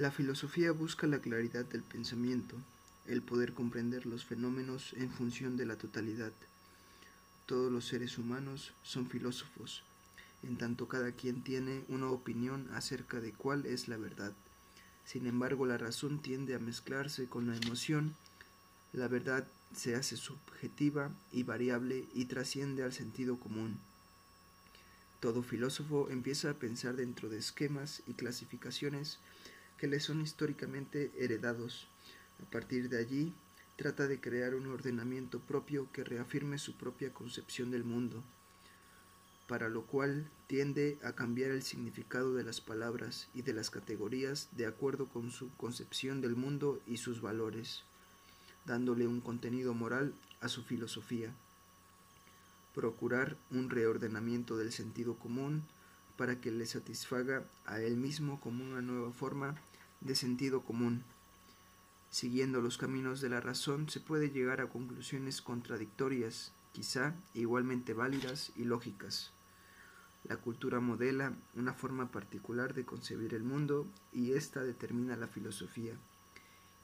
La filosofía busca la claridad del pensamiento, el poder comprender los fenómenos en función de la totalidad. Todos los seres humanos son filósofos, en tanto cada quien tiene una opinión acerca de cuál es la verdad. Sin embargo, la razón tiende a mezclarse con la emoción, la verdad se hace subjetiva y variable y trasciende al sentido común. Todo filósofo empieza a pensar dentro de esquemas y clasificaciones que le son históricamente heredados. A partir de allí, trata de crear un ordenamiento propio que reafirme su propia concepción del mundo para lo cual tiende a cambiar el significado de las palabras y de las categorías de acuerdo con su concepción del mundo y sus valores, dándole un contenido moral a su filosofía. Procurar un reordenamiento del sentido común para que le satisfaga a él mismo como una nueva forma de sentido común. Siguiendo los caminos de la razón se puede llegar a conclusiones contradictorias, quizá igualmente válidas y lógicas. La cultura modela una forma particular de concebir el mundo y ésta determina la filosofía.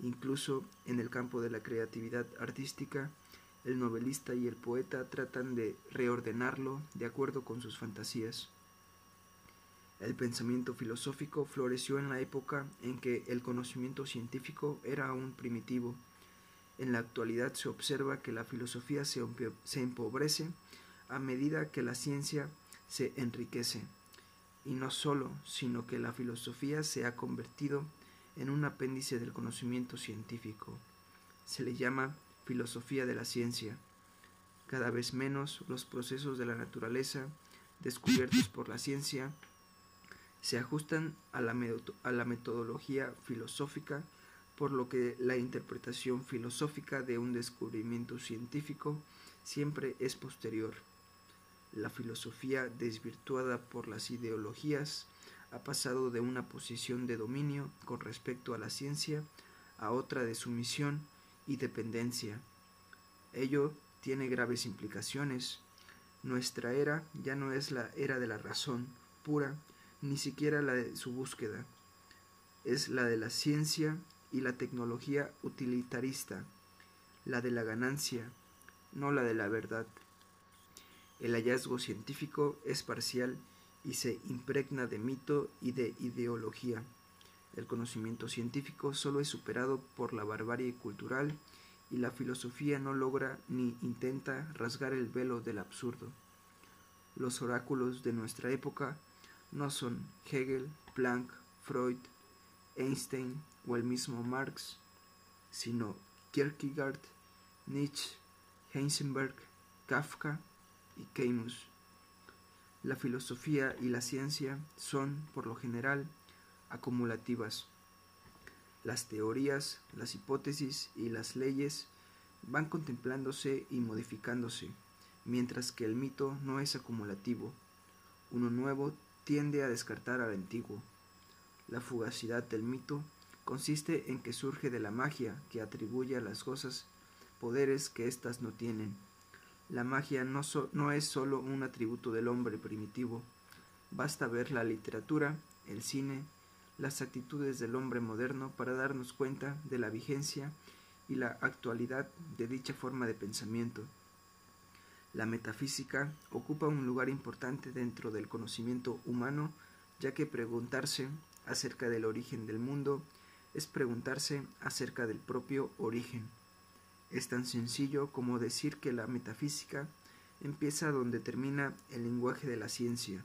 Incluso en el campo de la creatividad artística, el novelista y el poeta tratan de reordenarlo de acuerdo con sus fantasías. El pensamiento filosófico floreció en la época en que el conocimiento científico era aún primitivo. En la actualidad se observa que la filosofía se, empobrece a medida que la ciencia se enriquece. Y no solo, sino que la filosofía se ha convertido en un apéndice del conocimiento científico. Se le llama filosofía de la ciencia. Cada vez menos los procesos de la naturaleza descubiertos por la ciencia se ajustan a la, a la metodología filosófica, por lo que la interpretación filosófica de un descubrimiento científico siempre es posterior. La filosofía, desvirtuada por las ideologías, ha pasado de una posición de dominio con respecto a la ciencia a otra de sumisión y dependencia. Ello tiene graves implicaciones. Nuestra era ya no es la era de la razón pura, ni siquiera la de su búsqueda. Es la de la ciencia y la tecnología utilitarista, la de la ganancia, no la de la verdad. El hallazgo científico es parcial y se impregna de mito y de ideología. El conocimiento científico solo es superado por la barbarie cultural y la filosofía no logra ni intenta rasgar el velo del absurdo. Los oráculos de nuestra época no son Hegel, Planck, Freud, Einstein o el mismo Marx, sino Kierkegaard, Nietzsche, Heisenberg, Kafka y Keymus. La filosofía y la ciencia son, por lo general, acumulativas. Las teorías, las hipótesis y las leyes van contemplándose y modificándose, mientras que el mito no es acumulativo. Uno nuevo tiende a descartar al antiguo. La fugacidad del mito consiste en que surge de la magia que atribuye a las cosas poderes que éstas no tienen la magia no, es sólo un atributo del hombre primitivo. Basta ver la literatura, el cine, las actitudes del hombre moderno para darnos cuenta de la vigencia y la actualidad de dicha forma de pensamiento. La metafísica ocupa un lugar importante dentro del conocimiento humano, ya que preguntarse acerca del origen del mundo es preguntarse acerca del propio origen. Es tan sencillo como decir que la metafísica empieza donde termina el lenguaje de la ciencia,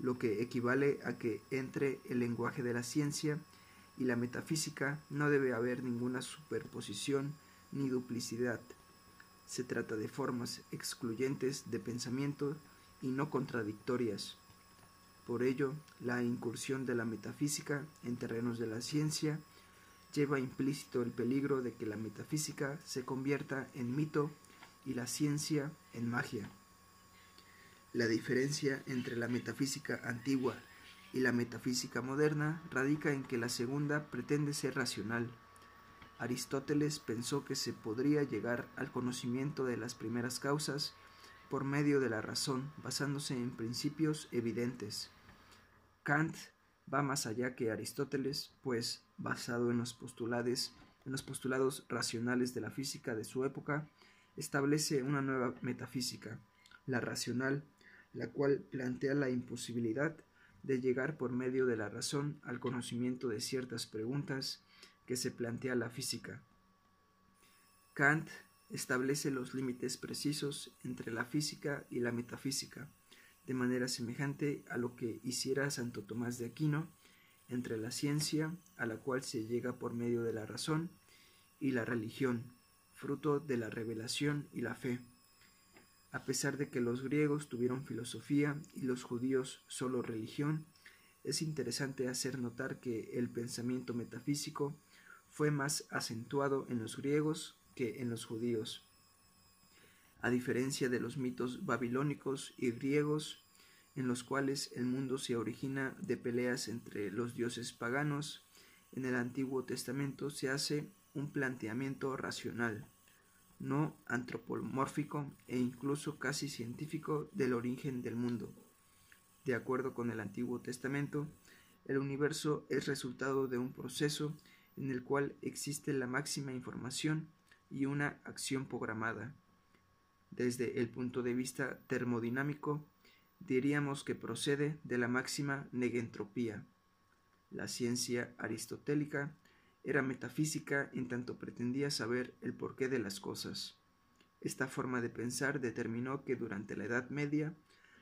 lo que equivale a que entre el lenguaje de la ciencia y la metafísica no debe haber ninguna superposición ni duplicidad. Se trata de formas excluyentes de pensamiento y no contradictorias. Por ello, la incursión de la metafísica en terrenos de la ciencia lleva implícito el peligro de que la metafísica se convierta en mito y la ciencia en magia. La diferencia entre la metafísica antigua y la metafísica moderna radica en que la segunda pretende ser racional. Aristóteles pensó que se podría llegar al conocimiento de las primeras causas por medio de la razón, basándose en principios evidentes. Kant va más allá que Aristóteles, pues, basado en los postulados, racionales de la física de su época, establece una nueva metafísica, la racional, la cual plantea la imposibilidad de llegar por medio de la razón al conocimiento de ciertas preguntas que se plantea la física. Kant establece los límites precisos entre la física y la metafísica, de manera semejante a lo que hiciera Santo Tomás de Aquino entre la ciencia, a la cual se llega por medio de la razón, y la religión, fruto de la revelación y la fe. A pesar de que los griegos tuvieron filosofía y los judíos solo religión, es interesante hacer notar que el pensamiento metafísico fue más acentuado en los griegos que en los judíos. A diferencia de los mitos babilónicos y griegos, en los cuales el mundo se origina de peleas entre los dioses paganos, en el Antiguo Testamento se hace un planteamiento racional no antropomórfico e incluso casi científico del origen del mundo. De acuerdo con el Antiguo Testamento, el universo es resultado de un proceso en el cual existe la máxima información y una acción programada. Desde el punto de vista termodinámico, diríamos que procede de la máxima negentropía. La ciencia aristotélica era metafísica en tanto pretendía saber el porqué de las cosas. Esta forma de pensar determinó que durante la Edad Media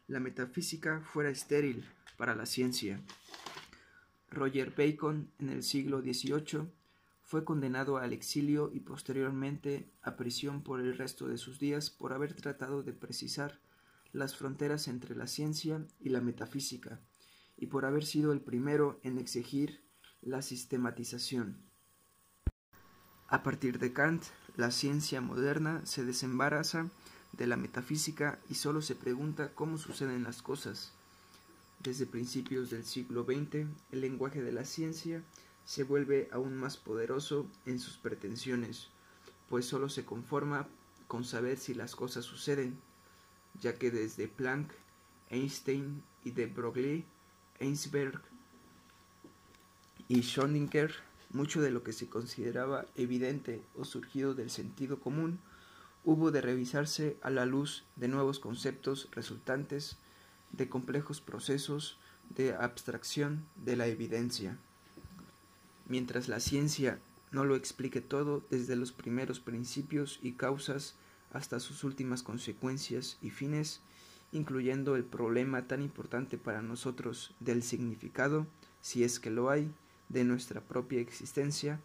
la metafísica fuera estéril para la ciencia. Roger Bacon, en el siglo XVIII, fue condenado al exilio y posteriormente a prisión por el resto de sus días por haber tratado de precisar las fronteras entre la ciencia y la metafísica, y por haber sido el primero en exigir la sistematización. A partir de Kant, la ciencia moderna se desembaraza de la metafísica y solo se pregunta cómo suceden las cosas. Desde principios del siglo XX, el lenguaje de la ciencia se vuelve aún más poderoso en sus pretensiones, pues solo se conforma con saber si las cosas suceden, ya que desde Planck, Einstein y de Broglie, Einsberg y Schrödinger mucho de lo que se consideraba evidente o surgido del sentido común hubo de revisarse a la luz de nuevos conceptos resultantes de complejos procesos de abstracción de la evidencia. Mientras la ciencia no lo explique todo desde los primeros principios y causas hasta sus últimas consecuencias y fines, incluyendo el problema tan importante para nosotros del significado, si es que lo hay, de nuestra propia existencia,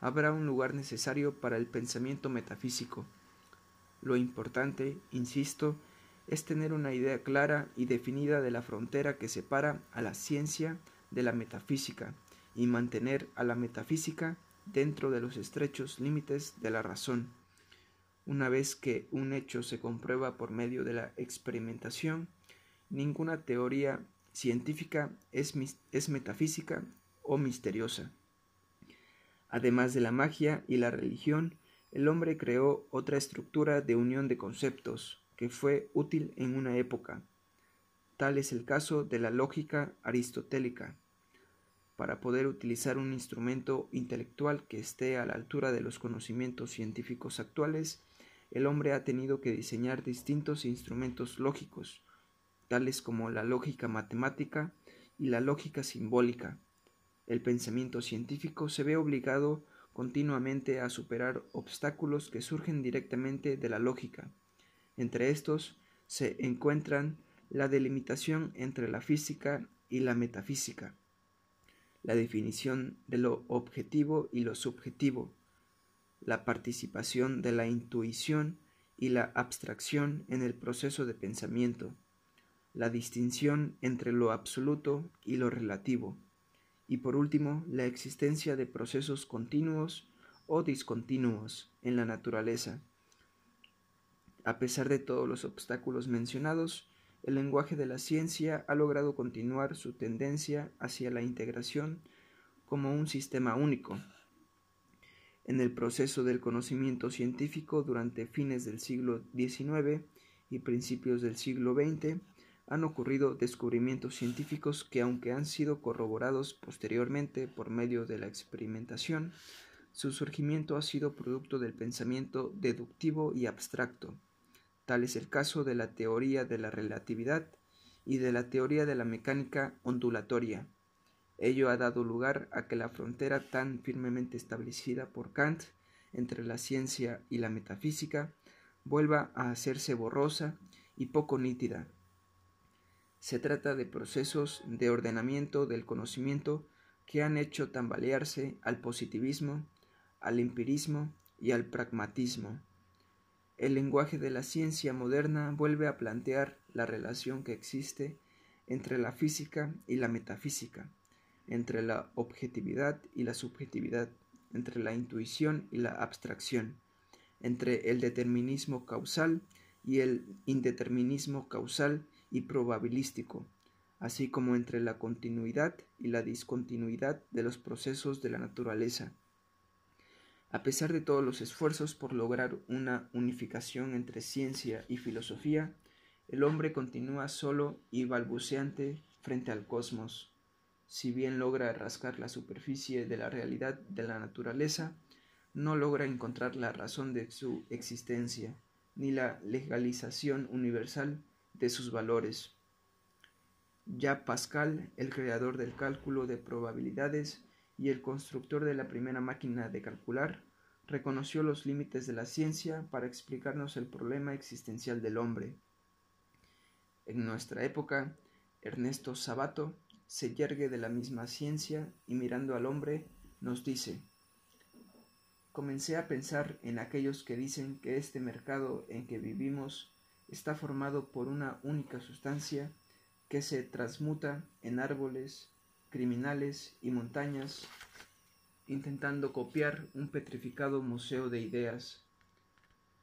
habrá un lugar necesario para el pensamiento metafísico. Lo importante, insisto, es tener una idea clara y definida de la frontera que separa a la ciencia de la metafísica y mantener a la metafísica dentro de los estrechos límites de la razón. Una vez que un hecho se comprueba por medio de la experimentación, ninguna teoría científica es, es metafísica o misteriosa. Además de la magia y la religión, el hombre creó otra estructura de unión de conceptos que fue útil en una época. Tal es el caso de la lógica aristotélica. Para poder utilizar un instrumento intelectual que esté a la altura de los conocimientos científicos actuales, el hombre ha tenido que diseñar distintos instrumentos lógicos, tales como la lógica matemática y la lógica simbólica, el pensamiento científico se ve obligado continuamente a superar obstáculos que surgen directamente de la lógica. Entre estos se encuentran la delimitación entre la física y la metafísica, la definición de lo objetivo y lo subjetivo, la participación de la intuición y la abstracción en el proceso de pensamiento, la distinción entre lo absoluto y lo relativo, y por último, la existencia de procesos continuos o discontinuos en la naturaleza. A pesar de todos los obstáculos mencionados, el lenguaje de la ciencia ha logrado continuar su tendencia hacia la integración como un sistema único. En el proceso del conocimiento científico durante fines del siglo XIX y principios del siglo XX, han ocurrido descubrimientos científicos que aunque han sido corroborados posteriormente por medio de la experimentación, su surgimiento ha sido producto del pensamiento deductivo y abstracto. Tal es el caso de la teoría de la relatividad y de la teoría de la mecánica ondulatoria. Ello ha dado lugar a que la frontera tan firmemente establecida por Kant entre la ciencia y la metafísica vuelva a hacerse borrosa y poco nítida. Se trata de procesos de ordenamiento del conocimiento que han hecho tambalearse al positivismo, al empirismo y al pragmatismo. El lenguaje de la ciencia moderna vuelve a plantear la relación que existe entre la física y la metafísica, entre la objetividad y la subjetividad, entre la intuición y la abstracción, entre el determinismo causal y el indeterminismo causal y probabilístico, así como entre la continuidad y la discontinuidad de los procesos de la naturaleza. A pesar de todos los esfuerzos por lograr una unificación entre ciencia y filosofía, el hombre continúa solo y balbuceante frente al cosmos. Si bien logra rascar la superficie de la realidad de la naturaleza, no logra encontrar la razón de su existencia, ni la legalización universal de sus valores. Ya Pascal, el creador del cálculo de probabilidades y el constructor de la primera máquina de calcular, reconoció los límites de la ciencia para explicarnos el problema existencial del hombre. En nuestra época, Ernesto Sabato se yergue de la misma ciencia y mirando al hombre nos dice Comencé a pensar en aquellos que dicen que este mercado en que vivimos está formado por una única sustancia que se transmuta en árboles, criminales y montañas, intentando copiar un petrificado museo de ideas.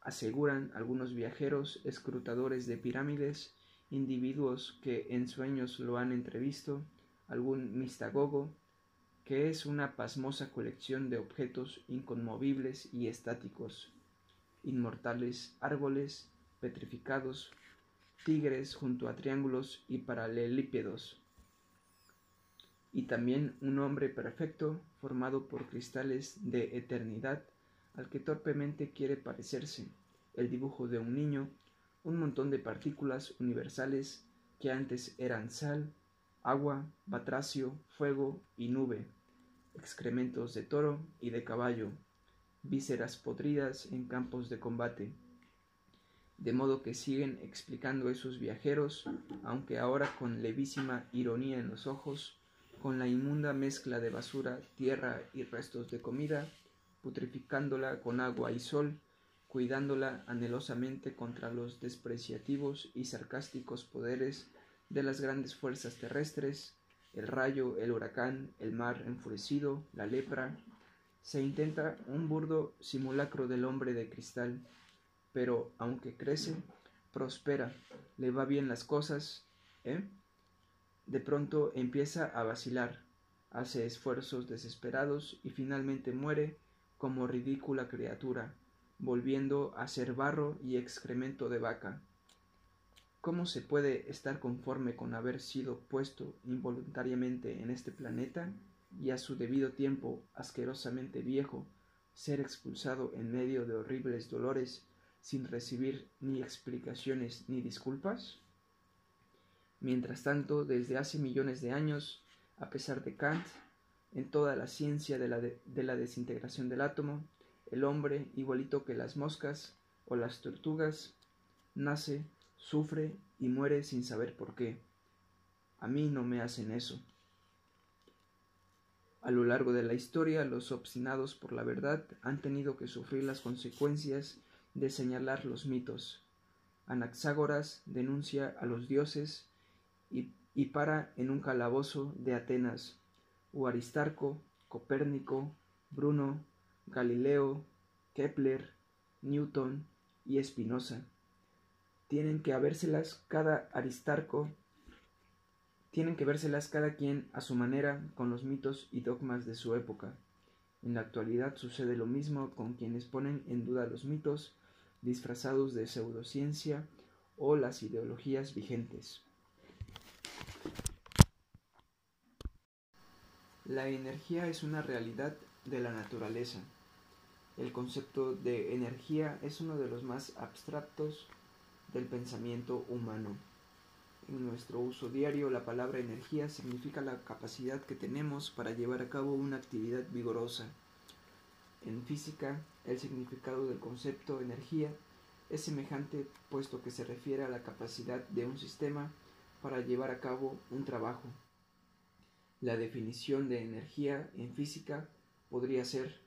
Aseguran algunos viajeros escrutadores de pirámides, individuos que en sueños lo han entrevisto, algún mistagogo, que es una pasmosa colección de objetos inconmovibles y estáticos, inmortales árboles, petrificados, tigres junto a triángulos y paralelípedos, y también un hombre perfecto formado por cristales de eternidad al que torpemente quiere parecerse, el dibujo de un niño, un montón de partículas universales que antes eran sal, agua, batracio, fuego y nube, excrementos de toro y de caballo, vísceras podridas en campos de combate. De modo que siguen explicando esos viajeros, aunque ahora con levísima ironía en los ojos, con la inmunda mezcla de basura, tierra y restos de comida, putrificándola con agua y sol, cuidándola anhelosamente contra los despreciativos y sarcásticos poderes de las grandes fuerzas terrestres, el rayo, el huracán, el mar enfurecido, la lepra, se intenta un burdo simulacro del hombre de cristal, pero aunque crece, prospera, le va bien las cosas, ¿eh? De pronto empieza a vacilar, hace esfuerzos desesperados y finalmente muere como ridícula criatura, volviendo a ser barro y excremento de vaca. ¿Cómo se puede estar conforme con haber sido puesto involuntariamente en este planeta y a su debido tiempo asquerosamente viejo, ser expulsado en medio de horribles dolores sin recibir ni explicaciones ni disculpas? Mientras tanto, desde hace millones de años, a pesar de Kant, en toda la ciencia de la, de la desintegración del átomo, el hombre, igualito que las moscas o las tortugas, nace sufre y muere sin saber por qué. A mí no me hacen eso. A lo largo de la historia, los obstinados por la verdad han tenido que sufrir las consecuencias de señalar los mitos. Anaxágoras denuncia a los dioses y, para en un calabozo de Atenas, o Aristarco, Copérnico, Bruno, Galileo, Kepler, Newton y Spinoza tienen que habérselas cada Aristarco, tienen que vérselas cada quien a su manera con los mitos y dogmas de su época. En la actualidad sucede lo mismo con quienes ponen en duda los mitos disfrazados de pseudociencia o las ideologías vigentes. La energía es una realidad de la naturaleza. El concepto de energía es uno de los más abstractos del pensamiento humano. En nuestro uso diario, la palabra energía significa la capacidad que tenemos para llevar a cabo una actividad vigorosa. En física, el significado del concepto energía es semejante puesto que se refiere a la capacidad de un sistema para llevar a cabo un trabajo. La definición de energía en física podría ser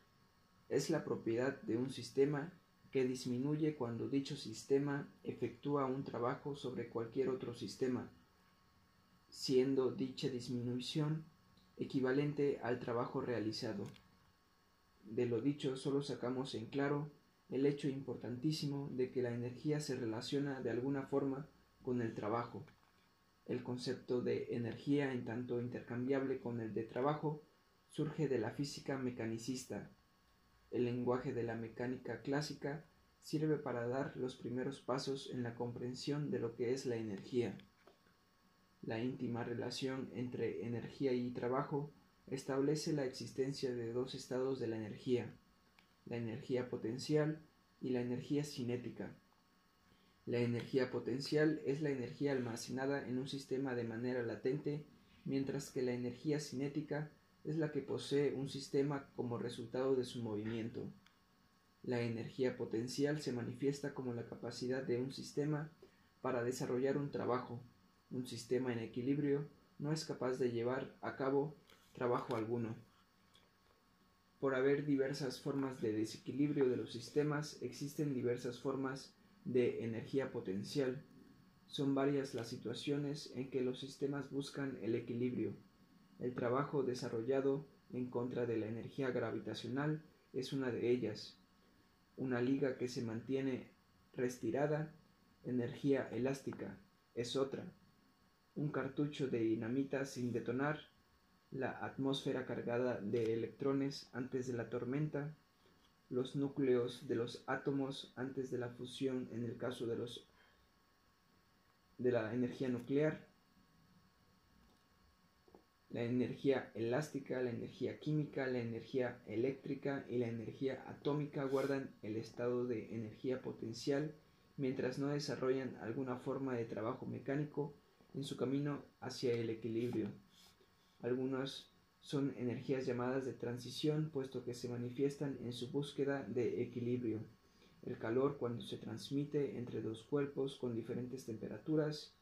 es la propiedad de un sistema que disminuye cuando dicho sistema efectúa un trabajo sobre cualquier otro sistema, siendo dicha disminución equivalente al trabajo realizado. De lo dicho solo sacamos en claro el hecho importantísimo de que la energía se relaciona de alguna forma con el trabajo. El concepto de energía en tanto intercambiable con el de trabajo surge de la física mecanicista, el lenguaje de la mecánica clásica sirve para dar los primeros pasos en la comprensión de lo que es la energía. La íntima relación entre energía y trabajo establece la existencia de dos estados de la energía, la energía potencial y la energía cinética. La energía potencial es la energía almacenada en un sistema de manera latente, mientras que la energía cinética es la que posee un sistema como resultado de su movimiento. La energía potencial se manifiesta como la capacidad de un sistema para desarrollar un trabajo. Un sistema en equilibrio no es capaz de llevar a cabo trabajo alguno. Por haber diversas formas de desequilibrio de los sistemas, existen diversas formas de energía potencial. Son varias las situaciones en que los sistemas buscan el equilibrio. El trabajo desarrollado en contra de la energía gravitacional es una de ellas. Una liga que se mantiene restirada, energía elástica, es otra. Un cartucho de dinamita sin detonar, la atmósfera cargada de electrones antes de la tormenta, los núcleos de los átomos antes de la fusión en el caso de los de la energía nuclear, la energía elástica, la energía química, la energía eléctrica y la energía atómica guardan el estado de energía potencial mientras no desarrollan alguna forma de trabajo mecánico en su camino hacia el equilibrio. Algunas son energías llamadas de transición puesto que se manifiestan en su búsqueda de equilibrio. El calor cuando se transmite entre dos cuerpos con diferentes temperaturas,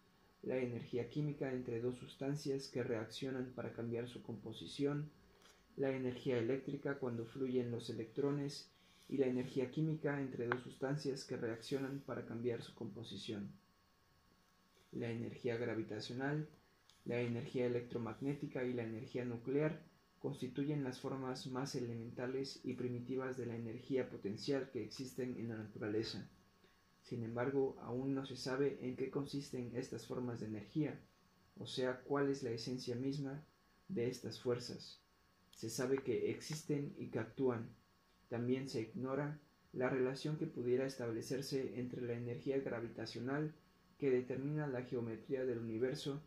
la energía química entre dos sustancias que reaccionan para cambiar su composición, la energía eléctrica cuando fluyen los electrones y la energía química entre dos sustancias que reaccionan para cambiar su composición. La energía gravitacional, la energía electromagnética y la energía nuclear constituyen las formas más elementales y primitivas de la energía potencial que existen en la naturaleza. Sin embargo, aún no se sabe en qué consisten estas formas de energía, o sea, cuál es la esencia misma de estas fuerzas. Se sabe que existen y que actúan. También se ignora la relación que pudiera establecerse entre la energía gravitacional que determina la geometría del universo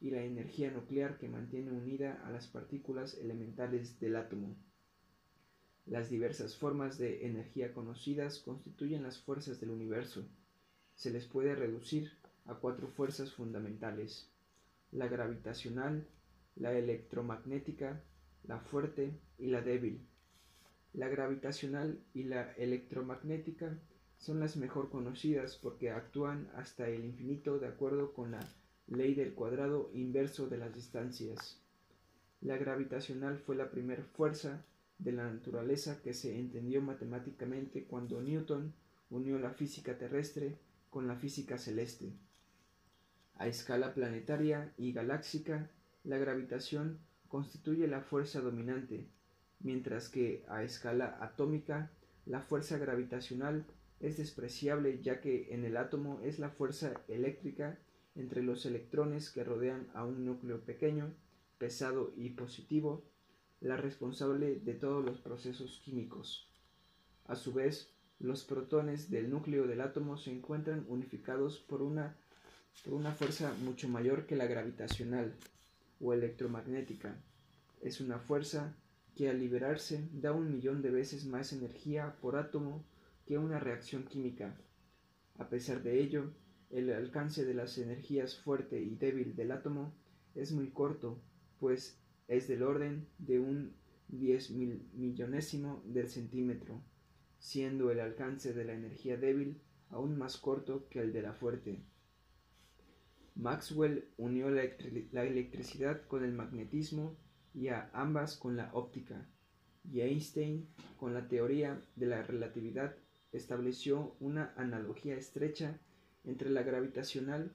y la energía nuclear que mantiene unida a las partículas elementales del átomo. Las diversas formas de energía conocidas constituyen las fuerzas del universo. Se les puede reducir a cuatro fuerzas fundamentales, la gravitacional, la electromagnética, la fuerte y la débil. La gravitacional y la electromagnética son las mejor conocidas porque actúan hasta el infinito de acuerdo con la ley del cuadrado inverso de las distancias. La gravitacional fue la primera fuerza de la naturaleza que se entendió matemáticamente cuando Newton unió la física terrestre con la física celeste. A escala planetaria y galáxica, la gravitación constituye la fuerza dominante, mientras que a escala atómica, la fuerza gravitacional es despreciable ya que en el átomo es la fuerza eléctrica entre los electrones que rodean a un núcleo pequeño, pesado y positivo, la responsable de todos los procesos químicos. A su vez, los protones del núcleo del átomo se encuentran unificados por una, por una fuerza mucho mayor que la gravitacional o electromagnética. es una fuerza que al liberarse da un millón de veces más energía por átomo que una reacción química. A pesar de ello, el alcance de las energías fuerte y débil del átomo es muy corto, pues es del orden de un diez mil millonésimo del centímetro, siendo el alcance de la energía débil aún más corto que el de la fuerte. Maxwell unió la, electricidad con el magnetismo y a ambas con la óptica, y Einstein, con la teoría de la relatividad, estableció una analogía estrecha entre la gravitacional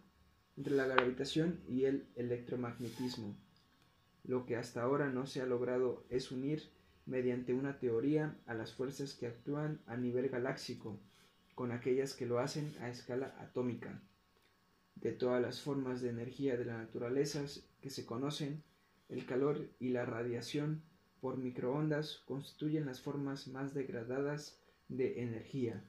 entre la gravitación y el electromagnetismo. Lo que hasta ahora no se ha logrado es unir mediante una teoría a las fuerzas que actúan a nivel galáxico con aquellas que lo hacen a escala atómica. De todas las formas de energía de la naturaleza que se conocen, el calor y la radiación por microondas constituyen las formas más degradadas de energía.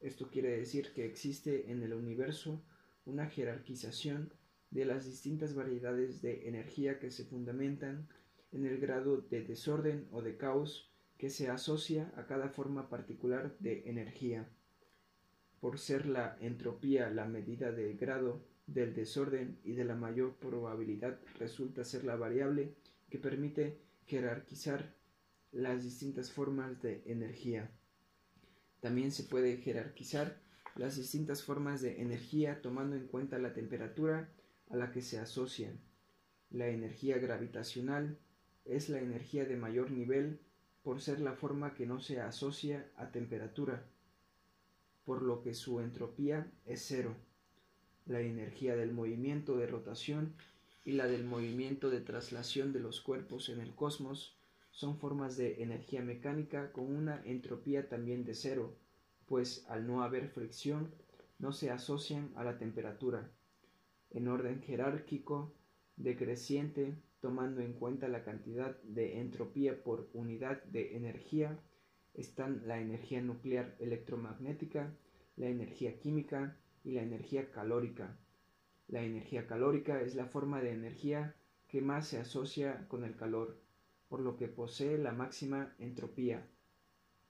Esto quiere decir que existe en el universo una jerarquización de las distintas variedades de energía que se fundamentan en el grado de desorden o de caos que se asocia a cada forma particular de energía. Por ser la entropía la medida del grado del desorden y de la mayor probabilidad resulta ser la variable que permite jerarquizar las distintas formas de energía. También se puede jerarquizar las distintas formas de energía tomando en cuenta la temperatura a la que se asocian. La energía gravitacional es la energía de mayor nivel por ser la forma que no se asocia a temperatura, por lo que su entropía es cero. La energía del movimiento de rotación y la del movimiento de traslación de los cuerpos en el cosmos son formas de energía mecánica con una entropía también de cero, pues al no haber fricción no se asocian a la temperatura. En orden jerárquico decreciente, tomando en cuenta la cantidad de entropía por unidad de energía, están la energía nuclear electromagnética, la energía química y la energía calórica. La energía calórica es la forma de energía que más se asocia con el calor, por lo que posee la máxima entropía.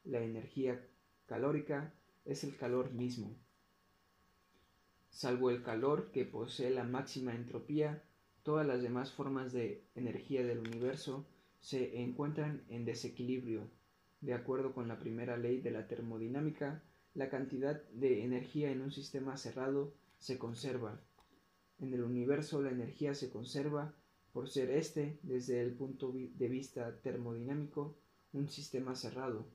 La energía calórica es el calor mismo. Salvo el calor que posee la máxima entropía, todas las demás formas de energía del universo se encuentran en desequilibrio. De acuerdo con la primera ley de la termodinámica, la cantidad de energía en un sistema cerrado se conserva. En el universo la energía se conserva por ser este, desde el punto de vista termodinámico, un sistema cerrado.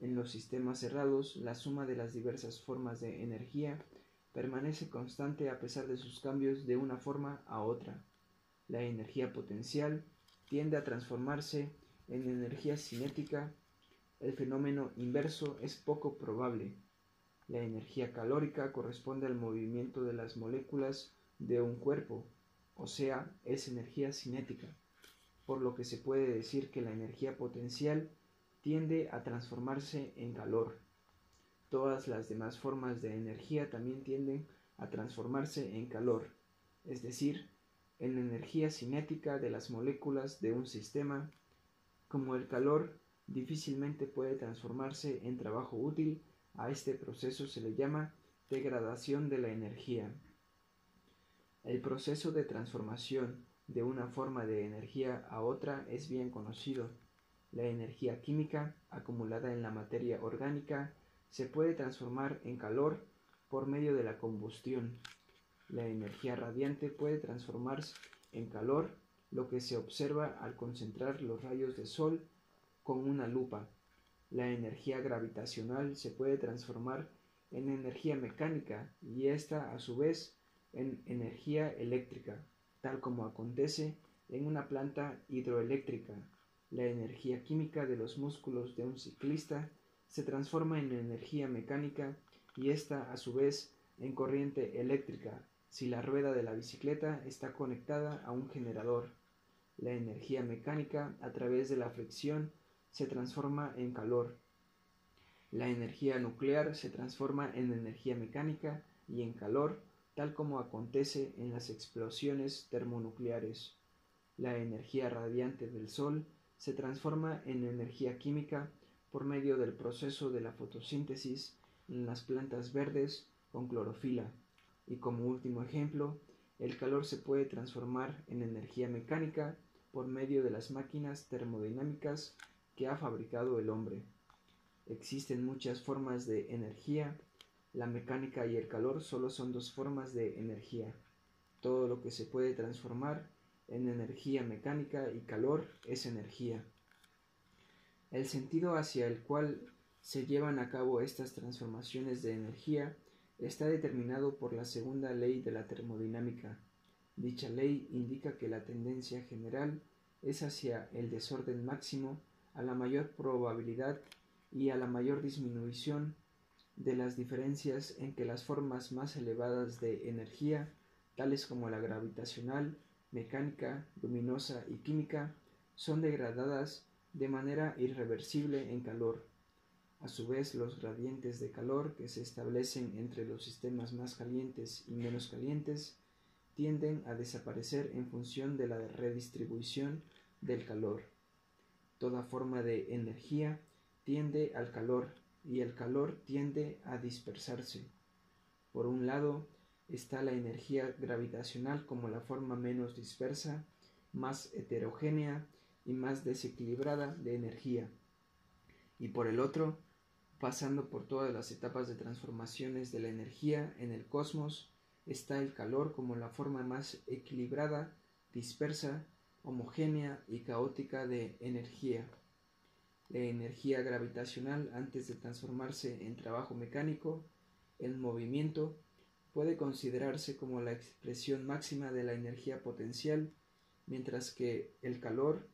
En los sistemas cerrados, la suma de las diversas formas de energía permanece constante a pesar de sus cambios de una forma a otra. La energía potencial tiende a transformarse en energía cinética. El fenómeno inverso es poco probable. La energía calórica corresponde al movimiento de las moléculas de un cuerpo, o sea, es energía cinética, por lo que se puede decir que la energía potencial tiende a transformarse en calor. Todas las demás formas de energía también tienden a transformarse en calor, es decir, en energía cinética de las moléculas de un sistema. Como el calor difícilmente puede transformarse en trabajo útil, a este proceso se le llama degradación de la energía. El proceso de transformación de una forma de energía a otra es bien conocido la energía química acumulada en la materia orgánica se puede transformar en calor por medio de la combustión. La energía radiante puede transformarse en calor, lo que se observa al concentrar los rayos de sol con una lupa. La energía gravitacional se puede transformar en energía mecánica y esta a su vez en energía eléctrica, tal como acontece en una planta hidroeléctrica la energía química de los músculos de un ciclista se transforma en energía mecánica y esta a su vez en corriente eléctrica si la rueda de la bicicleta está conectada a un generador. La energía mecánica a través de la fricción se transforma en calor. La energía nuclear se transforma en energía mecánica y en calor, tal como acontece en las explosiones termonucleares. La energía radiante del Sol se transforma en energía química por medio del proceso de la fotosíntesis en las plantas verdes con clorofila. Y como último ejemplo, el calor se puede transformar en energía mecánica por medio de las máquinas termodinámicas que ha fabricado el hombre. Existen muchas formas de energía. La mecánica y el calor solo son dos formas de energía. Todo lo que se puede transformar en energía mecánica y calor es energía. El sentido hacia el cual se llevan a cabo estas transformaciones de energía está determinado por la segunda ley de la termodinámica. Dicha ley indica que la tendencia general es hacia el desorden máximo a la mayor probabilidad y a la mayor disminución de las diferencias en que las formas más elevadas de energía, tales como la gravitacional, mecánica, luminosa y química, son degradadas de manera irreversible en calor. A su vez, los gradientes de calor que se establecen entre los sistemas más calientes y menos calientes tienden a desaparecer en función de la redistribución del calor. Toda forma de energía tiende al calor y el calor tiende a dispersarse. Por un lado está la energía gravitacional como la forma menos dispersa, más heterogénea y más desequilibrada de energía. Y por el otro, pasando por todas las etapas de transformaciones de la energía en el cosmos, está el calor como la forma más equilibrada, dispersa, homogénea y caótica de energía. La energía gravitacional, antes de transformarse en trabajo mecánico, en movimiento, puede considerarse como la expresión máxima de la energía potencial, mientras que el calor,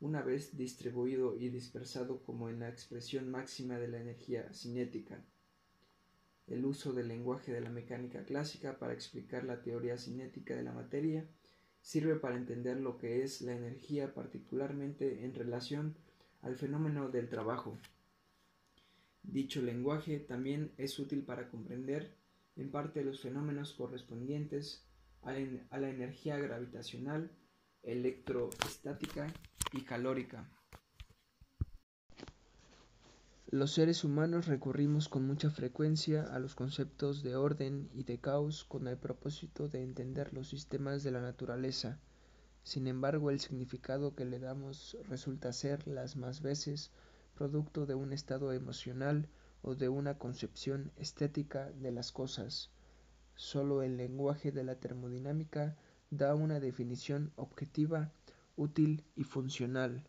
una vez distribuido y dispersado como en la expresión máxima de la energía cinética. El uso del lenguaje de la mecánica clásica para explicar la teoría cinética de la materia sirve para entender lo que es la energía particularmente en relación al fenómeno del trabajo. Dicho lenguaje también es útil para comprender en parte los fenómenos correspondientes a la energía gravitacional, electroestática y calórica. Los seres humanos recurrimos con mucha frecuencia a los conceptos de orden y de caos con el propósito de entender los sistemas de la naturaleza. Sin embargo, el significado que le damos resulta ser las más veces producto de un estado emocional o de una concepción estética de las cosas. Solo el lenguaje de la termodinámica da una definición objetiva, útil y funcional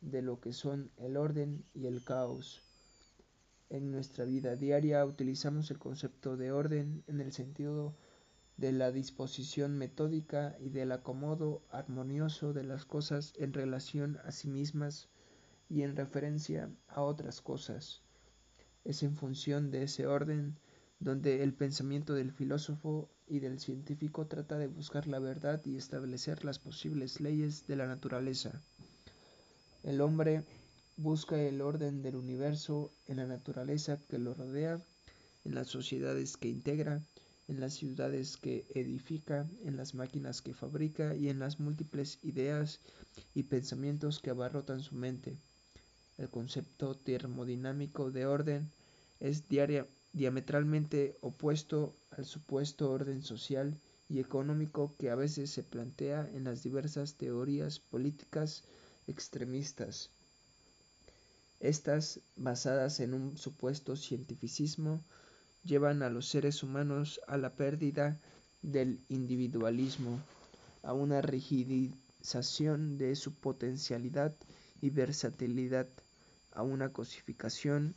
de lo que son el orden y el caos. En nuestra vida diaria utilizamos el concepto de orden en el sentido de la disposición metódica y del acomodo armonioso de las cosas en relación a sí mismas y en referencia a otras cosas. Es en función de ese orden donde el pensamiento del filósofo y del científico trata de buscar la verdad y establecer las posibles leyes de la naturaleza. El hombre busca el orden del universo en la naturaleza que lo rodea, en las sociedades que integra, en las ciudades que edifica, en las máquinas que fabrica y en las múltiples ideas y pensamientos que abarrotan su mente. El concepto termodinámico de orden es diametralmente opuesto al supuesto orden social y económico que a veces se plantea en las diversas teorías políticas extremistas. Estas, basadas en un supuesto cientificismo, llevan a los seres humanos a la pérdida del individualismo, a una rigidización de su potencialidad y versatilidad, a una cosificación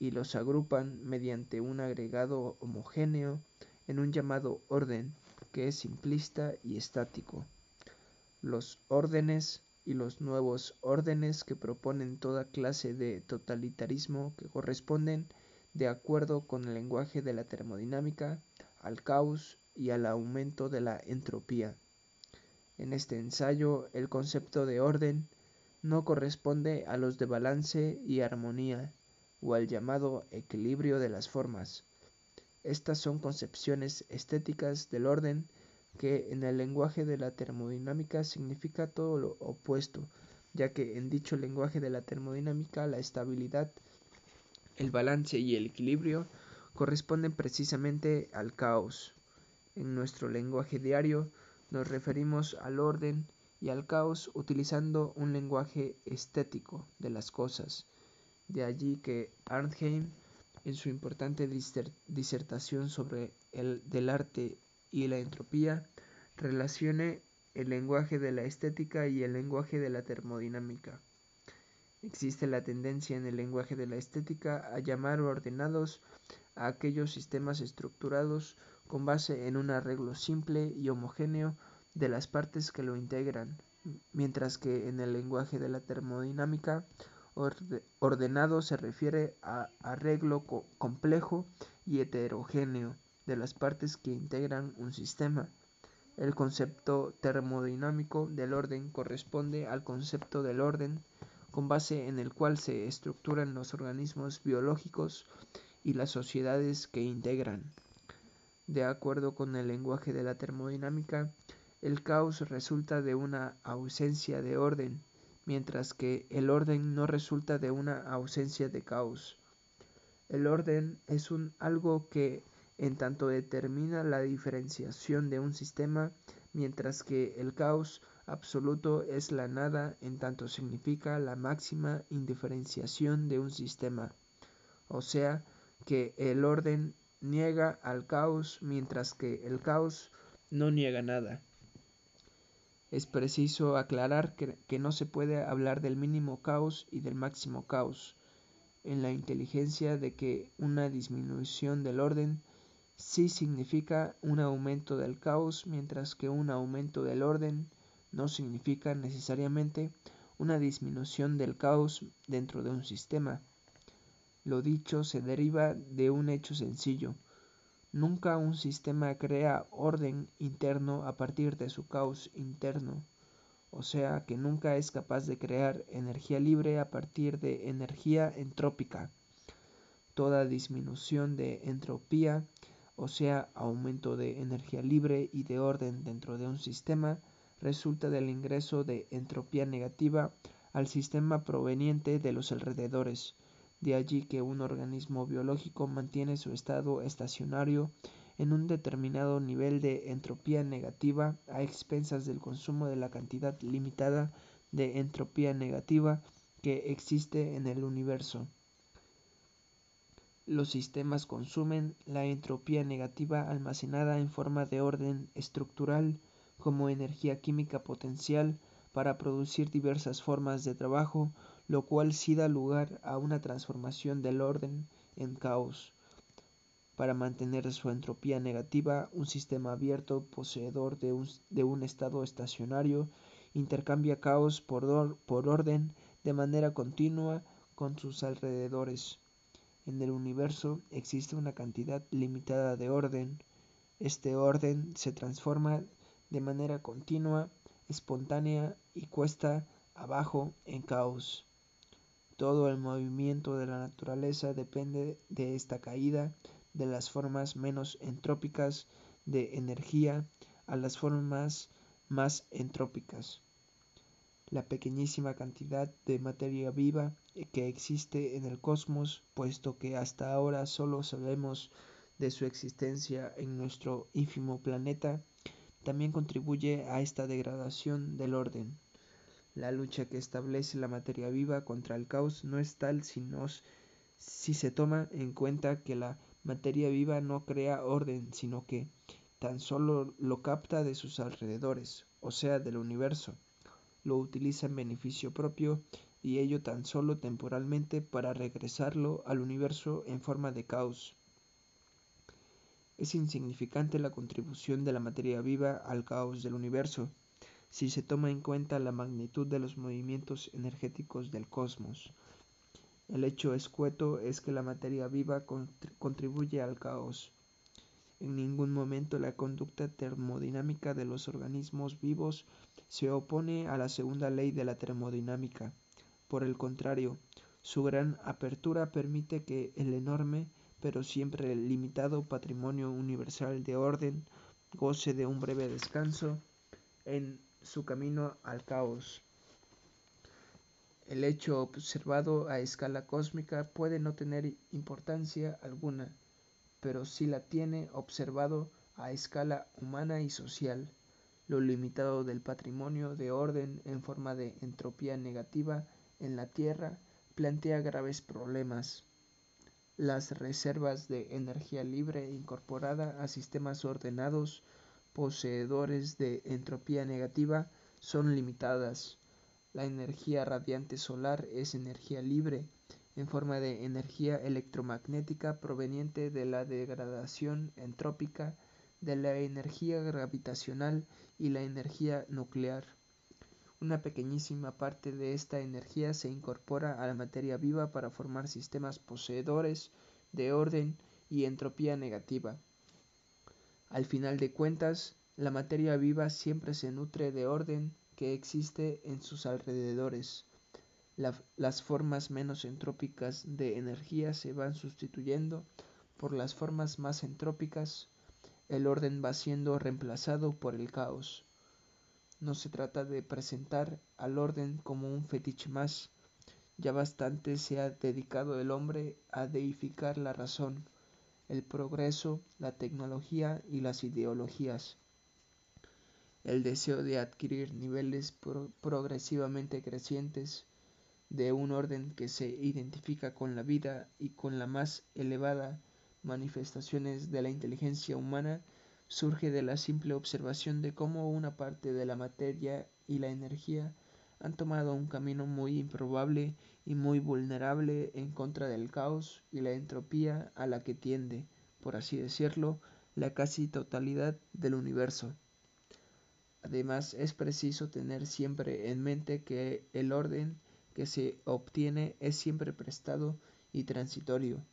y los agrupan mediante un agregado homogéneo en un llamado orden que es simplista y estático. Los órdenes y los nuevos órdenes que proponen toda clase de totalitarismo que corresponden, de acuerdo con el lenguaje de la termodinámica, al caos y al aumento de la entropía. En este ensayo, el concepto de orden no corresponde a los de balance y armonía, o al llamado equilibrio de las formas. Estas son concepciones estéticas del orden que en el lenguaje de la termodinámica significa todo lo opuesto, ya que en dicho lenguaje de la termodinámica la estabilidad, el balance y el equilibrio corresponden precisamente al caos. En nuestro lenguaje diario nos referimos al orden y al caos utilizando un lenguaje estético de las cosas. De allí que Arnheim, en su importante disertación sobre el arte y la entropía, relacione el lenguaje de la estética y el lenguaje de la termodinámica. Existe la tendencia en el lenguaje de la estética a llamar ordenados a aquellos sistemas estructurados con base en un arreglo simple y homogéneo de las partes que lo integran, mientras que en el lenguaje de la termodinámica ordenado se refiere a arreglo complejo y heterogéneo de las partes que integran un sistema. El concepto termodinámico del orden corresponde al concepto del orden con base en el cual se estructuran los organismos biológicos y las sociedades que integran. De acuerdo con el lenguaje de la termodinámica, el caos resulta de una ausencia de orden, mientras que el orden no resulta de una ausencia de caos. El orden es algo que en tanto determina la diferenciación de un sistema, mientras que el caos absoluto es la nada en tanto significa la máxima indiferenciación de un sistema. O sea, que el orden niega al caos mientras que el caos no niega nada. Es preciso aclarar que, no se puede hablar del mínimo caos y del máximo caos, en la inteligencia de que una disminución del orden sí significa un aumento del caos, mientras que un aumento del orden no significa necesariamente una disminución del caos dentro de un sistema. Lo dicho se deriva de un hecho sencillo. Nunca un sistema crea orden interno a partir de su caos interno, o sea que nunca es capaz de crear energía libre a partir de energía entrópica. Toda disminución de entropía, o sea aumento de energía libre y de orden dentro de un sistema, resulta del ingreso de entropía negativa al sistema proveniente de los alrededores. De allí que un organismo biológico mantiene su estado estacionario en un determinado nivel de entropía negativa a expensas del consumo de la cantidad limitada de entropía negativa que existe en el universo. Los sistemas consumen la entropía negativa almacenada en forma de orden estructural como energía química potencial para producir diversas formas de trabajo lo cual sí da lugar a una transformación del orden en caos. Para mantener su entropía negativa, un sistema abierto poseedor de un, estado estacionario intercambia caos por orden de manera continua con sus alrededores. En el universo existe una cantidad limitada de orden. Este orden se transforma de manera continua, espontánea y cuesta abajo en caos. Todo el movimiento de la naturaleza depende de esta caída de las formas menos entrópicas de energía a las formas más entrópicas. La pequeñísima cantidad de materia viva que existe en el cosmos, puesto que hasta ahora solo sabemos de su existencia en nuestro ínfimo planeta, también contribuye a esta degradación del orden. La lucha que establece la materia viva contra el caos no es tal sino si se toma en cuenta que la materia viva no crea orden, sino que tan solo lo capta de sus alrededores, o sea, del universo. Lo utiliza en beneficio propio y ello tan solo temporalmente para regresarlo al universo en forma de caos. Es insignificante la contribución de la materia viva al caos del universo, si se toma en cuenta la magnitud de los movimientos energéticos del cosmos. El hecho escueto es que la materia viva contribuye al caos. En ningún momento la conducta termodinámica de los organismos vivos se opone a la segunda ley de la termodinámica. Por el contrario, su gran apertura permite que el enorme, pero siempre limitado patrimonio universal de orden goce de un breve descanso en su camino al caos. El hecho observado a escala cósmica puede no tener importancia alguna, pero sí la tiene observado a escala humana y social. Lo limitado del patrimonio de orden en forma de entropía negativa en la Tierra plantea graves problemas. Las reservas de energía libre incorporada a sistemas ordenados poseedores de entropía negativa son limitadas la energía radiante solar es energía libre, en forma de energía electromagnética proveniente de la degradación entrópica de la energía gravitacional y la energía nuclear. Una pequeñísima parte de esta energía se incorpora a la materia viva para formar sistemas poseedores de orden y entropía negativa. Al final de cuentas, la materia viva siempre se nutre de orden que existe en sus alrededores. Las formas menos entrópicas de energía se van sustituyendo por las formas más entrópicas. El orden va siendo reemplazado por el caos. No se trata de presentar al orden como un fetiche más. Ya bastante se ha dedicado el hombre a deificar la razón, el progreso, la tecnología y las ideologías el deseo de adquirir niveles progresivamente crecientes de un orden que se identifica con la vida y con la más elevada manifestaciones de la inteligencia humana surge de la simple observación de cómo una parte de la materia y la energía han tomado un camino muy improbable y muy vulnerable en contra del caos y la entropía a la que tiende, por así decirlo, la casi totalidad del universo. Además, es preciso tener siempre en mente que el orden que se obtiene es siempre prestado y transitorio,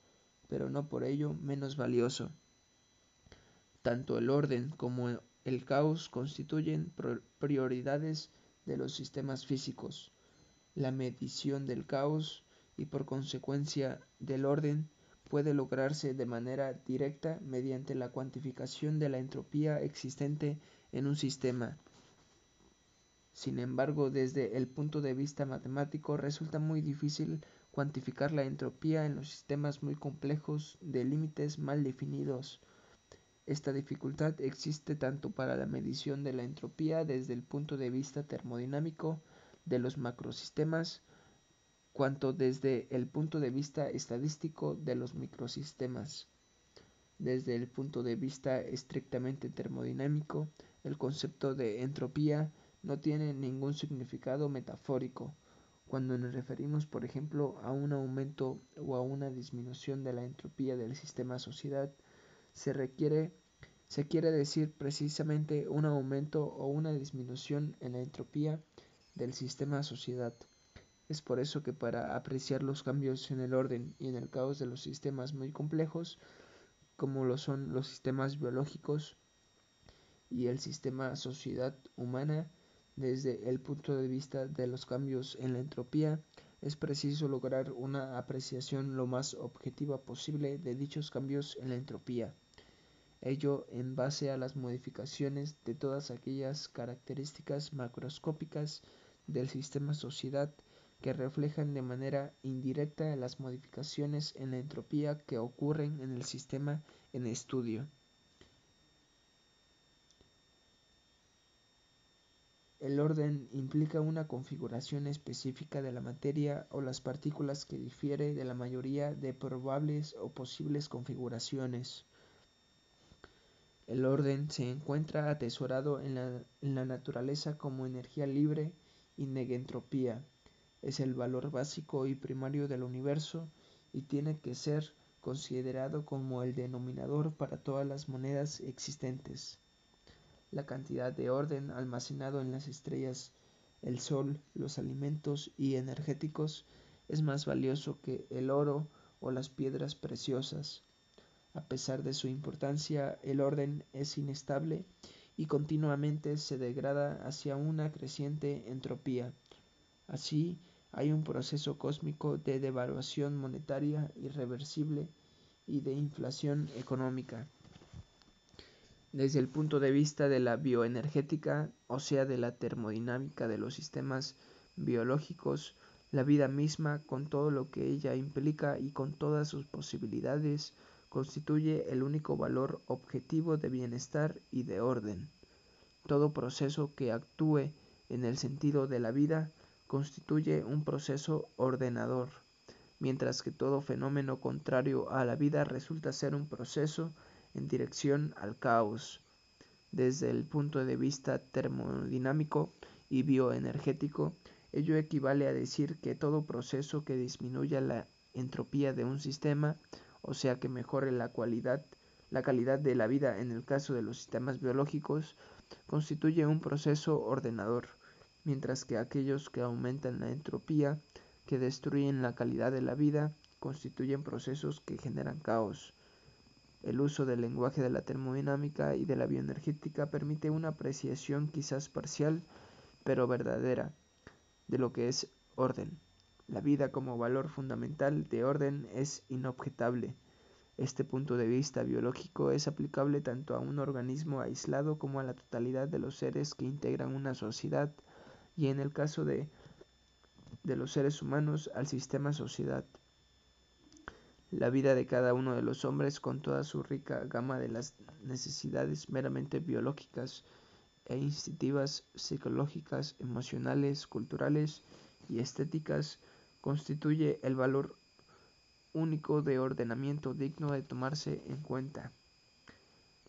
pero no por ello menos valioso. Tanto el orden como el caos constituyen prioridades de los sistemas físicos. La medición del caos y por consecuencia del orden puede lograrse de manera directa mediante la cuantificación de la entropía existente en un sistema. Sin embargo, desde el punto de vista matemático resulta muy difícil cuantificar la entropía en los sistemas muy complejos de límites mal definidos. Esta dificultad existe tanto para la medición de la entropía desde el punto de vista termodinámico de los macrosistemas, cuanto desde el punto de vista estadístico de los microsistemas. Desde el punto de vista estrictamente termodinámico, el concepto de entropía no tiene ningún significado metafórico. Cuando nos referimos, por ejemplo, a un aumento o a una disminución de la entropía del sistema sociedad, se requiere se quiere decir precisamente un aumento o una disminución en la entropía del sistema sociedad. Es por eso que para apreciar los cambios en el orden y en el caos de los sistemas muy complejos, como lo son los sistemas biológicos y el sistema sociedad humana, desde el punto de vista de los cambios en la entropía, es preciso lograr una apreciación lo más objetiva posible de dichos cambios en la entropía. Ello en base a las modificaciones de todas aquellas características macroscópicas del sistema sociedad que reflejan de manera indirecta las modificaciones en la entropía que ocurren en el sistema en estudio. El orden implica una configuración específica de la materia o las partículas que difiere de la mayoría de probables o posibles configuraciones. El orden se encuentra atesorado en la, naturaleza como energía libre y negentropía es el valor básico y primario del universo y tiene que ser considerado como el denominador para todas las monedas existentes. La cantidad de orden almacenado en las estrellas, el sol, los alimentos y energéticos es más valioso que el oro o las piedras preciosas. A pesar de su importancia, el orden es inestable y continuamente se degrada hacia una creciente entropía. Así, hay un proceso cósmico de devaluación monetaria irreversible y de inflación económica. Desde el punto de vista de la bioenergética, o sea, de la termodinámica de los sistemas biológicos, la vida misma, con todo lo que ella implica y con todas sus posibilidades, constituye el único valor objetivo de bienestar y de orden. Todo proceso que actúe en el sentido de la vida constituye un proceso ordenador, mientras que todo fenómeno contrario a la vida resulta ser un proceso en dirección al caos. Desde el punto de vista termodinámico y bioenergético, ello equivale a decir que todo proceso que disminuya la entropía de un sistema, o sea que mejore la la calidad de la vida en el caso de los sistemas biológicos, constituye un proceso ordenador, mientras que aquellos que aumentan la entropía, que destruyen la calidad de la vida, constituyen procesos que generan caos. El uso del lenguaje de la termodinámica y de la bioenergética permite una apreciación quizás parcial, pero verdadera, de lo que es orden. La vida como valor fundamental de orden es inobjetable. Este punto de vista biológico es aplicable tanto a un organismo aislado como a la totalidad de los seres que integran una sociedad y en el caso de, los seres humanos al sistema sociedad. La vida de cada uno de los hombres con toda su rica gama de las necesidades meramente biológicas e instintivas, psicológicas, emocionales, culturales y estéticas constituye el valor único de ordenamiento digno de tomarse en cuenta.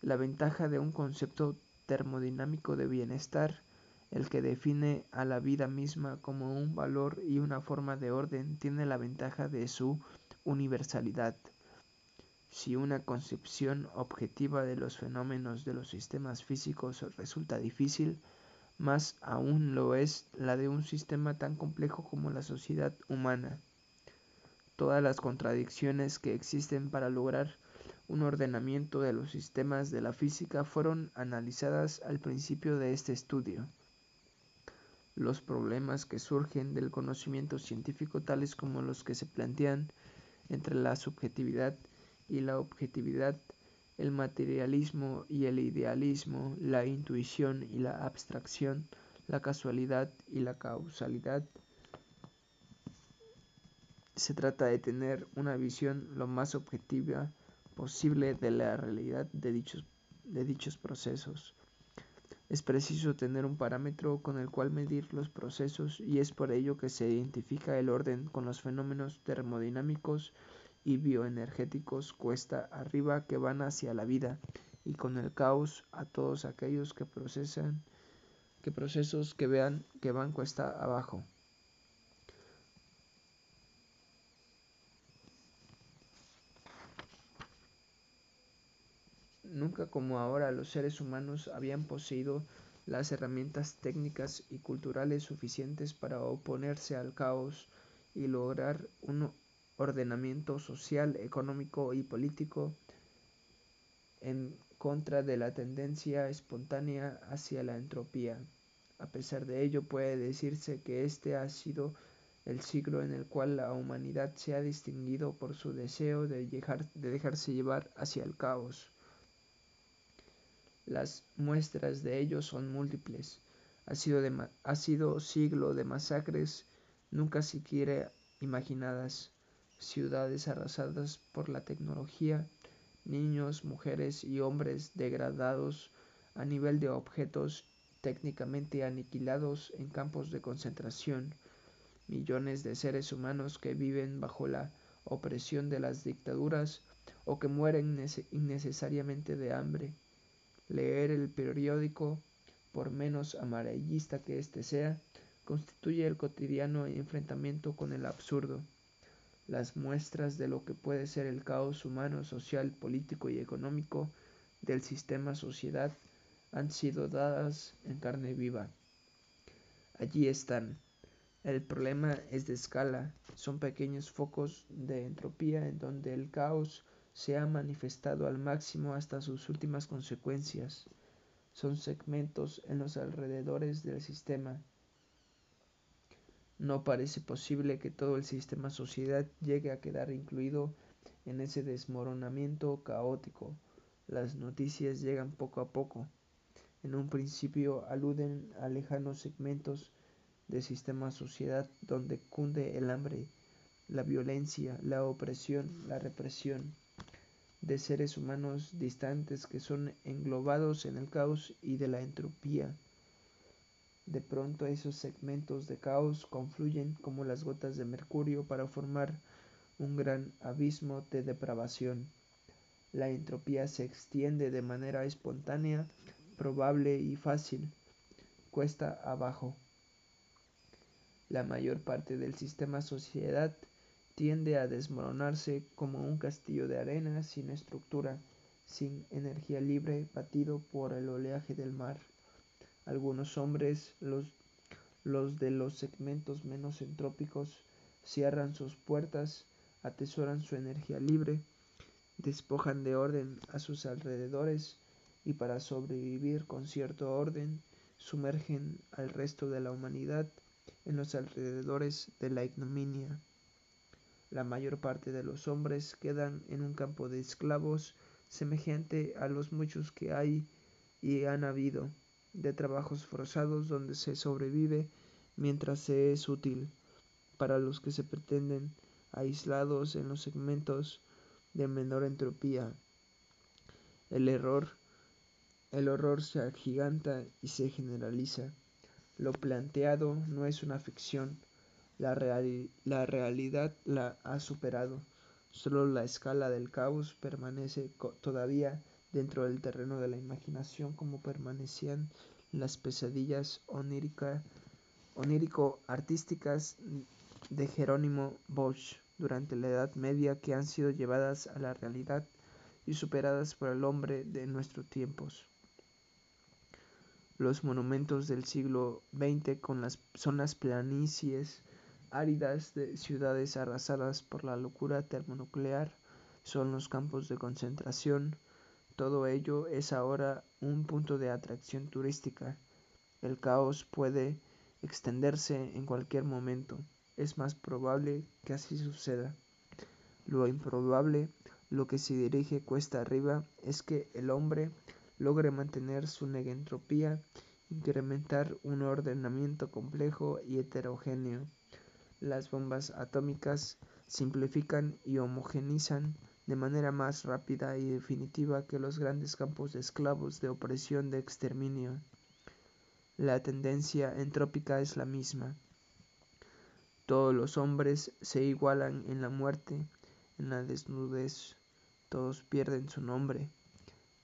La ventaja de un concepto termodinámico de bienestar, el que define a la vida misma como un valor y una forma de orden, tiene la ventaja de su universalidad. Si una concepción objetiva de los fenómenos de los sistemas físicos resulta difícil, más aún lo es la de un sistema tan complejo como la sociedad humana. Todas las contradicciones que existen para lograr un ordenamiento de los sistemas de la física fueron analizadas al principio de este estudio. Los problemas que surgen del conocimiento científico tales como los que se plantean entre la subjetividad y la objetividad, el materialismo y el idealismo, la intuición y la abstracción, la casualidad y la causalidad. Se trata de tener una visión lo más objetiva posible de la realidad de dichos, de dichos procesos. Es preciso tener un parámetro con el cual medir los procesos y es por ello que se identifica el orden con los fenómenos termodinámicos y bioenergéticos cuesta arriba que van hacia la vida y con el caos a todos aquellos que procesan que procesos que vean que van cuesta abajo. Nunca como ahora los seres humanos habían poseído las herramientas técnicas y culturales suficientes para oponerse al caos y lograr un ordenamiento social, económico y político en contra de la tendencia espontánea hacia la entropía. A pesar de ello, puede decirse que este ha sido el siglo en el cual la humanidad se ha distinguido por su deseo de, de dejarse llevar hacia el caos. Las muestras de ello son múltiples. Ha sido, ha sido siglo de masacres nunca siquiera imaginadas, ciudades arrasadas por la tecnología, niños, mujeres y hombres degradados a nivel de objetos técnicamente aniquilados en campos de concentración, millones de seres humanos que viven bajo la opresión de las dictaduras o que mueren innecesariamente de hambre Leer el periódico, por menos amarillista que éste sea, constituye el cotidiano enfrentamiento con el absurdo. Las muestras de lo que puede ser el caos humano, social, político y económico del sistema sociedad han sido dadas en carne viva. Allí están. El problema es de escala, son pequeños focos de entropía en donde el caos se ha manifestado al máximo hasta sus últimas consecuencias. Son segmentos en los alrededores del sistema. No parece posible que todo el sistema sociedad llegue a quedar incluido en ese desmoronamiento caótico. Las noticias llegan poco a poco. En un principio aluden a lejanos segmentos de sistema sociedad donde cunde el hambre, la violencia, la opresión, la represión, de seres humanos distantes que son englobados en el caos y de la entropía. De pronto esos segmentos de caos confluyen como las gotas de mercurio para formar un gran abismo de depravación. La entropía se extiende de manera espontánea, probable y fácil, cuesta abajo. La mayor parte del sistema sociedad tiende a desmoronarse como un castillo de arena sin estructura, sin energía libre, batido por el oleaje del mar. Algunos hombres, los, los de los segmentos menos entrópicos, cierran sus puertas, atesoran su energía libre, despojan de orden a sus alrededores y para sobrevivir con cierto orden sumergen al resto de la humanidad en los alrededores de la ignominia. La mayor parte de los hombres quedan en un campo de esclavos semejante a los muchos que hay y han habido, de trabajos forzados donde se sobrevive mientras se es útil, para los que se pretenden aislados en los segmentos de menor entropía. El error, el horror se agiganta y se generaliza. Lo planteado no es una ficción, la, la realidad la ha superado. Solo la escala del caos permanece todavía dentro del terreno de la imaginación como permanecían las pesadillas onírico-artísticas de Jerónimo Bosch durante la Edad Media que han sido llevadas a la realidad y superadas por el hombre de nuestros tiempos. Los monumentos del siglo XX con las, son las planicies áridas de ciudades arrasadas por la locura termonuclear, son los campos de concentración. Todo ello es ahora un punto de atracción turística. El caos puede extenderse en cualquier momento es más probable que así suceda. Lo improbable, lo que se dirige cuesta arriba, es que el hombre logre mantener su negentropía, incrementar un ordenamiento complejo y heterogéneo. Las bombas atómicas simplifican y homogenizan de manera más rápida y definitiva que los grandes campos de esclavos de opresión de exterminio. La tendencia entrópica es la misma. Todos los hombres se igualan en la muerte, en la desnudez, todos pierden su nombre.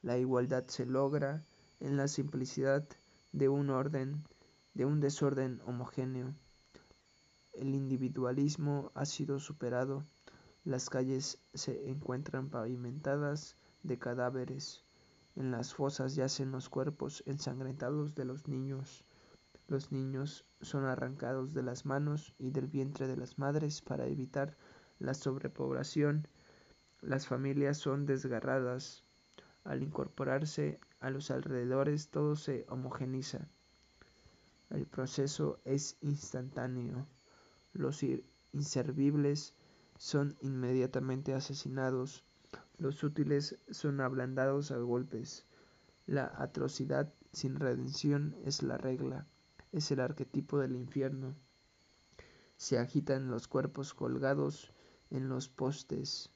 La igualdad se logra en la simplicidad de un orden, de un desorden homogéneo. El individualismo ha sido superado, las calles se encuentran pavimentadas de cadáveres, en las fosas yacen los cuerpos ensangrentados de los niños. Los niños son arrancados de las manos y del vientre de las madres para evitar la sobrepoblación. Las familias son desgarradas. Al incorporarse a los alrededores todo se homogeniza. El proceso es instantáneo. Los inservibles son inmediatamente asesinados. Los útiles son ablandados a golpes. La atrocidad sin redención es la regla es el arquetipo del infierno. Se agitan los cuerpos colgados en los postes,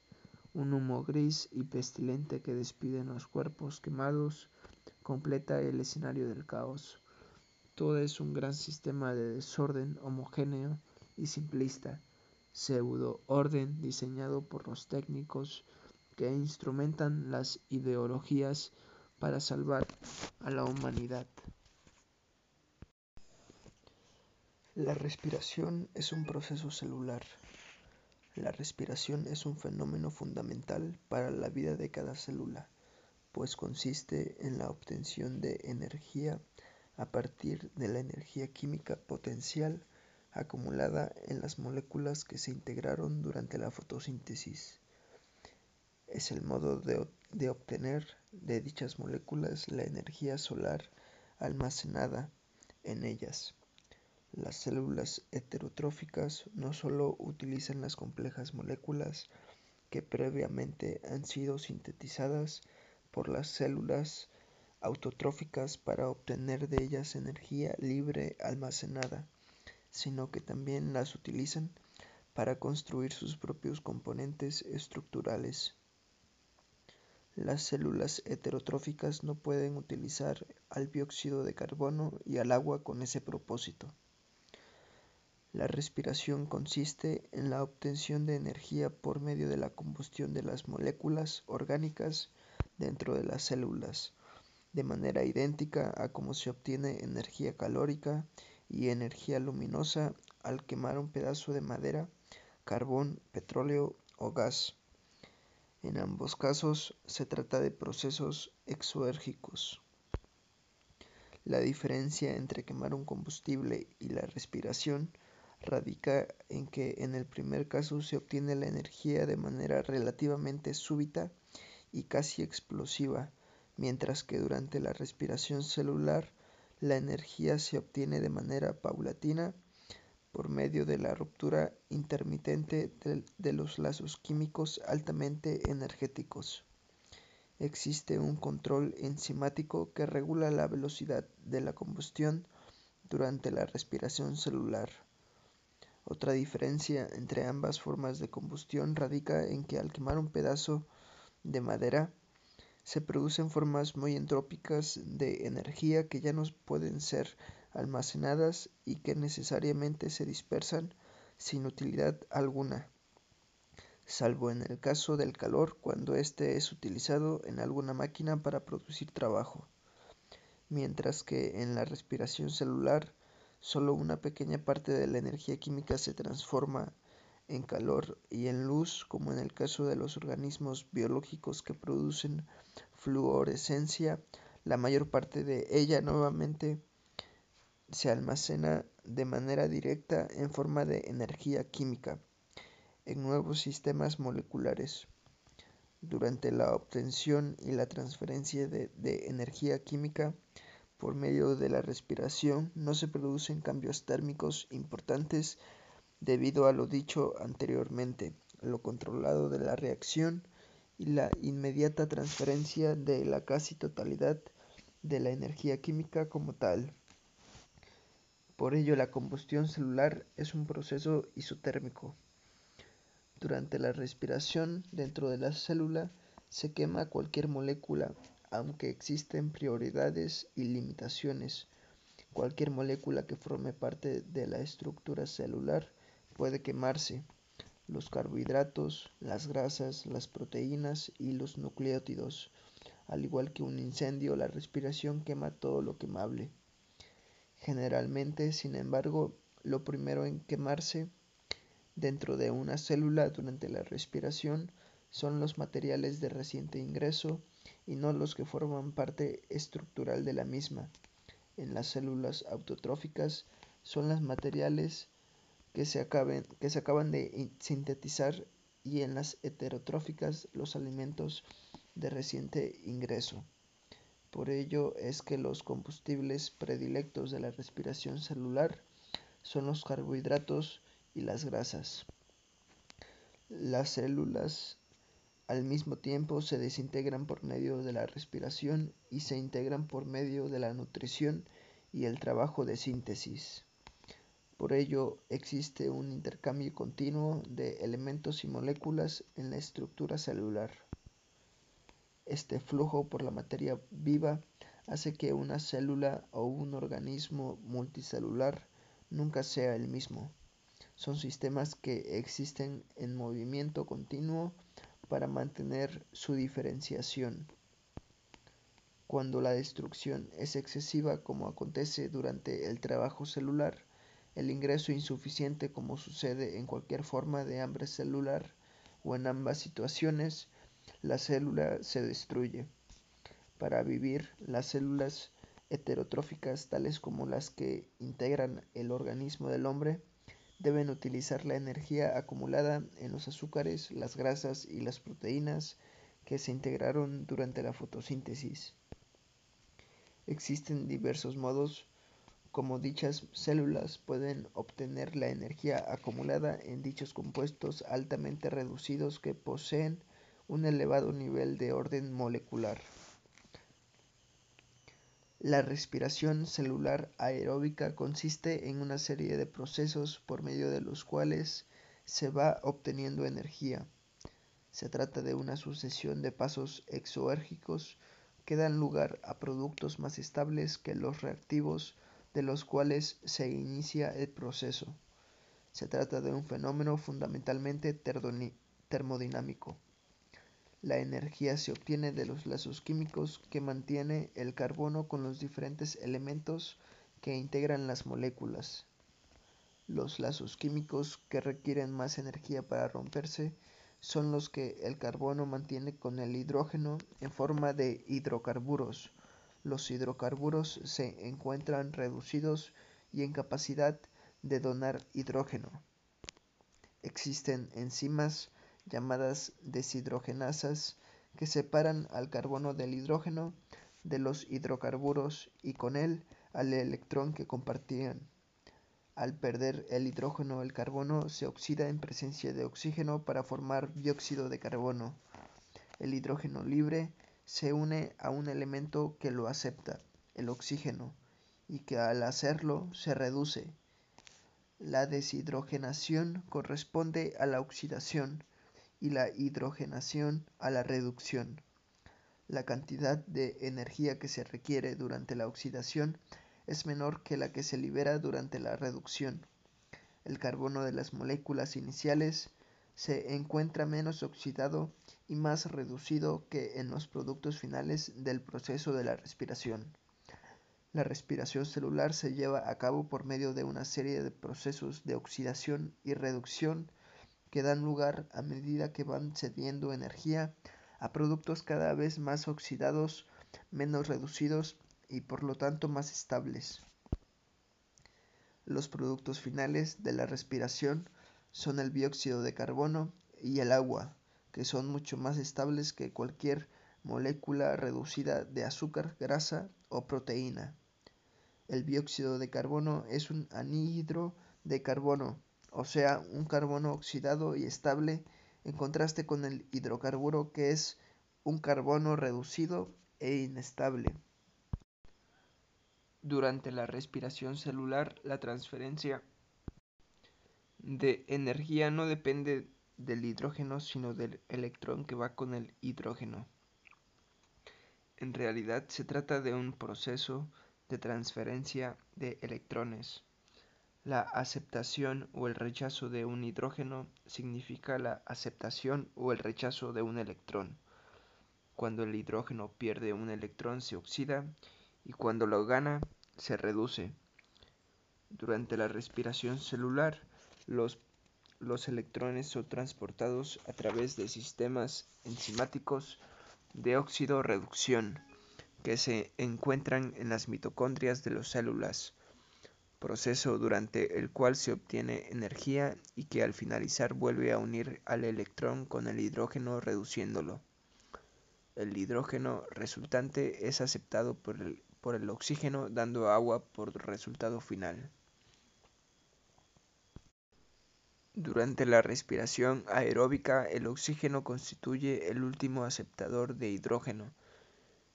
un humo gris y pestilente que despiden los cuerpos quemados completa el escenario del caos. Todo es un gran sistema de desorden homogéneo y simplista, pseudo orden diseñado por los técnicos que instrumentan las ideologías para salvar a la humanidad. La respiración es un proceso celular. La respiración es un fenómeno fundamental para la vida de cada célula, pues consiste en la obtención de energía a partir de la energía química potencial acumulada en las moléculas que se integraron durante la fotosíntesis. Es el modo de, obtener de dichas moléculas la energía solar almacenada en ellas. Las células heterotróficas no solo utilizan las complejas moléculas que previamente han sido sintetizadas por las células autotróficas para obtener de ellas energía libre almacenada, sino que también las utilizan para construir sus propios componentes estructurales. Las células heterotróficas no pueden utilizar al dióxido de carbono y al agua con ese propósito. La respiración consiste en la obtención de energía por medio de la combustión de las moléculas orgánicas dentro de las células, de manera idéntica a como se obtiene energía calórica y energía luminosa al quemar un pedazo de madera, carbón, petróleo o gas. En ambos casos se trata de procesos exoérgicos. La diferencia entre quemar un combustible y la respiración radica en que en el primer caso se obtiene la energía de manera relativamente súbita y casi explosiva, mientras que durante la respiración celular la energía se obtiene de manera paulatina por medio de la ruptura intermitente de, los lazos químicos altamente energéticos. Existe un control enzimático que regula la velocidad de la combustión durante la respiración celular. Otra diferencia entre ambas formas de combustión radica en que al quemar un pedazo de madera se producen formas muy entrópicas de energía que ya no pueden ser almacenadas y que necesariamente se dispersan sin utilidad alguna, salvo en el caso del calor cuando éste es utilizado en alguna máquina para producir trabajo, mientras que en la respiración celular solo una pequeña parte de la energía química se transforma en calor y en luz, como en el caso de los organismos biológicos que producen fluorescencia, la mayor parte de ella nuevamente se almacena de manera directa en forma de energía química en nuevos sistemas moleculares. Durante la obtención y la transferencia de, energía química por medio de la respiración no se producen cambios térmicos importantes debido a lo dicho anteriormente, lo controlado de la reacción y la inmediata transferencia de la casi totalidad de la energía química como tal. Por ello, la combustión celular es un proceso isotérmico. Durante la respiración dentro de la célula se quema cualquier molécula, aunque existen prioridades y limitaciones. Cualquier molécula que forme parte de la estructura celular puede quemarse. Los carbohidratos, las grasas, las proteínas y los nucleótidos. Al igual que un incendio, la respiración quema todo lo quemable. Generalmente, sin embargo, lo primero en quemarse dentro de una célula durante la respiración son los materiales de reciente ingreso y no los que forman parte estructural de la misma. En las células autotróficas son los materiales que se, que se acaban de sintetizar y en las heterotróficas los alimentos de reciente ingreso. Por ello es que los combustibles predilectos de la respiración celular son los carbohidratos y las grasas. Las células al mismo tiempo se desintegran por medio de la respiración y se integran por medio de la nutrición y el trabajo de síntesis. Por ello existe un intercambio continuo de elementos y moléculas en la estructura celular. Este flujo por la materia viva hace que una célula o un organismo multicelular nunca sea el mismo. Son sistemas que existen en movimiento continuo para mantener su diferenciación. Cuando la destrucción es excesiva como acontece durante el trabajo celular, el ingreso insuficiente como sucede en cualquier forma de hambre celular o en ambas situaciones la célula se destruye. Para vivir, las células heterotróficas, tales como las que integran el organismo del hombre, deben utilizar la energía acumulada en los azúcares, las grasas y las proteínas que se integraron durante la fotosíntesis. Existen diversos modos como dichas células pueden obtener la energía acumulada en dichos compuestos altamente reducidos que poseen un elevado nivel de orden molecular. La respiración celular aeróbica consiste en una serie de procesos por medio de los cuales se va obteniendo energía. Se trata de una sucesión de pasos exoérgicos que dan lugar a productos más estables que los reactivos de los cuales se inicia el proceso. Se trata de un fenómeno fundamentalmente termodinámico. La energía se obtiene de los lazos químicos que mantiene el carbono con los diferentes elementos que integran las moléculas. Los lazos químicos que requieren más energía para romperse son los que el carbono mantiene con el hidrógeno en forma de hidrocarburos. Los hidrocarburos se encuentran reducidos y en capacidad de donar hidrógeno. Existen enzimas llamadas deshidrogenasas que separan al carbono del hidrógeno de los hidrocarburos y con él al electrón que compartían. Al perder el hidrógeno, el carbono se oxida en presencia de oxígeno para formar dióxido de carbono. El hidrógeno libre se une a un elemento que lo acepta, el oxígeno, y que al hacerlo se reduce. La deshidrogenación corresponde a la oxidación y la hidrogenación a la reducción. La cantidad de energía que se requiere durante la oxidación es menor que la que se libera durante la reducción. El carbono de las moléculas iniciales se encuentra menos oxidado y más reducido que en los productos finales del proceso de la respiración. La respiración celular se lleva a cabo por medio de una serie de procesos de oxidación y reducción que dan lugar a medida que van cediendo energía a productos cada vez más oxidados, menos reducidos y por lo tanto más estables. Los productos finales de la respiración son el dióxido de carbono y el agua, que son mucho más estables que cualquier molécula reducida de azúcar, grasa o proteína. El dióxido de carbono es un anhídro de carbono o sea, un carbono oxidado y estable, en contraste con el hidrocarburo que es un carbono reducido e inestable. Durante la respiración celular, la transferencia de energía no depende del hidrógeno, sino del electrón que va con el hidrógeno. En realidad se trata de un proceso de transferencia de electrones. La aceptación o el rechazo de un hidrógeno significa la aceptación o el rechazo de un electrón. Cuando el hidrógeno pierde un electrón se oxida y cuando lo gana se reduce. Durante la respiración celular, los, electrones son transportados a través de sistemas enzimáticos de óxido-reducción que se encuentran en las mitocondrias de las células proceso durante el cual se obtiene energía y que al finalizar vuelve a unir al electrón con el hidrógeno reduciéndolo. El hidrógeno resultante es aceptado por el oxígeno dando agua por resultado final. Durante la respiración aeróbica el oxígeno constituye el último aceptador de hidrógeno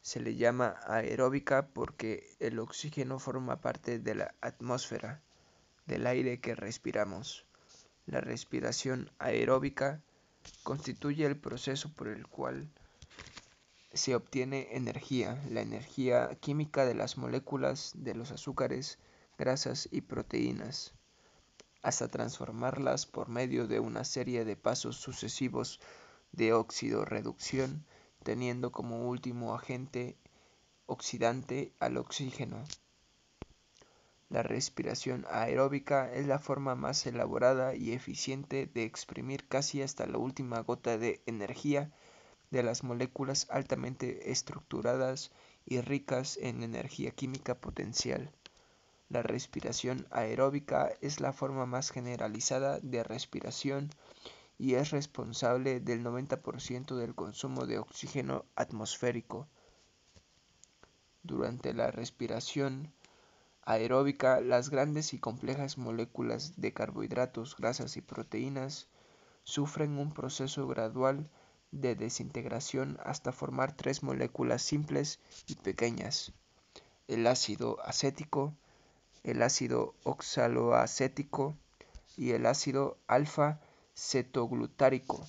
se le llama aeróbica porque el oxígeno forma parte de la atmósfera, del aire que respiramos. La respiración aeróbica constituye el proceso por el cual se obtiene energía, la energía química de las moléculas de los azúcares, grasas y proteínas, hasta transformarlas por medio de una serie de pasos sucesivos de óxido-reducción teniendo como último agente oxidante al oxígeno. La respiración aeróbica es la forma más elaborada y eficiente de exprimir casi hasta la última gota de energía de las moléculas altamente estructuradas y ricas en energía química potencial. La respiración aeróbica es la forma más generalizada de respiración y es responsable del 90% del consumo de oxígeno atmosférico. Durante la respiración aeróbica, las grandes y complejas moléculas de carbohidratos, grasas y proteínas sufren un proceso gradual de desintegración hasta formar tres moléculas simples y pequeñas, el ácido acético, el ácido oxaloacético y el ácido alfa-cetoglutárico.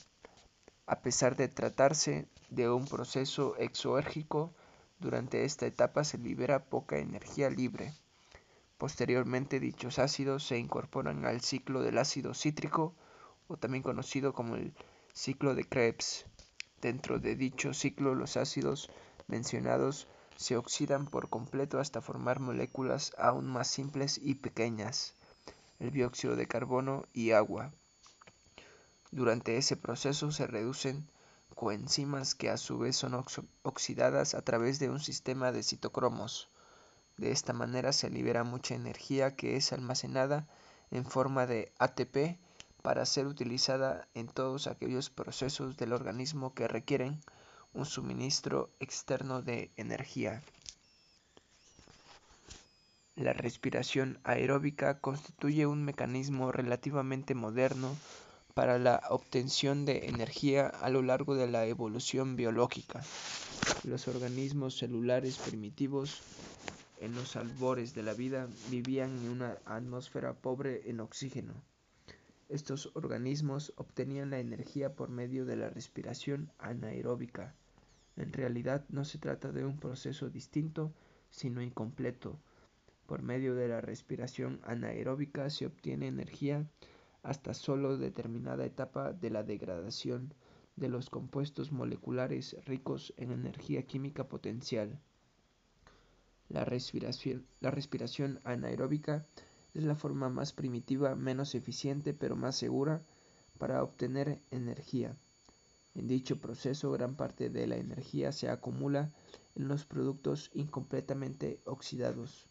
A pesar de tratarse de un proceso exoérgico, durante esta etapa se libera poca energía libre. Posteriormente dichos ácidos se incorporan al ciclo del ácido cítrico o también conocido como el ciclo de Krebs. Dentro de dicho ciclo los ácidos mencionados se oxidan por completo hasta formar moléculas aún más simples y pequeñas, el dióxido de carbono y agua. Durante ese proceso se reducen coenzimas que a su vez son oxidadas a través de un sistema de citocromos. De esta manera se libera mucha energía que es almacenada en forma de ATP para ser utilizada en todos aquellos procesos del organismo que requieren un suministro externo de energía. La respiración aeróbica constituye un mecanismo relativamente moderno para la obtención de energía a lo largo de la evolución biológica. Los organismos celulares primitivos en los albores de la vida vivían en una atmósfera pobre en oxígeno. Estos organismos obtenían la energía por medio de la respiración anaeróbica. En realidad no se trata de un proceso distinto, sino incompleto. Por medio de la respiración anaeróbica se obtiene energía hasta solo determinada etapa de la degradación de los compuestos moleculares ricos en energía química potencial. La respiración, la respiración anaeróbica es la forma más primitiva, menos eficiente, pero más segura para obtener energía. En dicho proceso, gran parte de la energía se acumula en los productos incompletamente oxidados.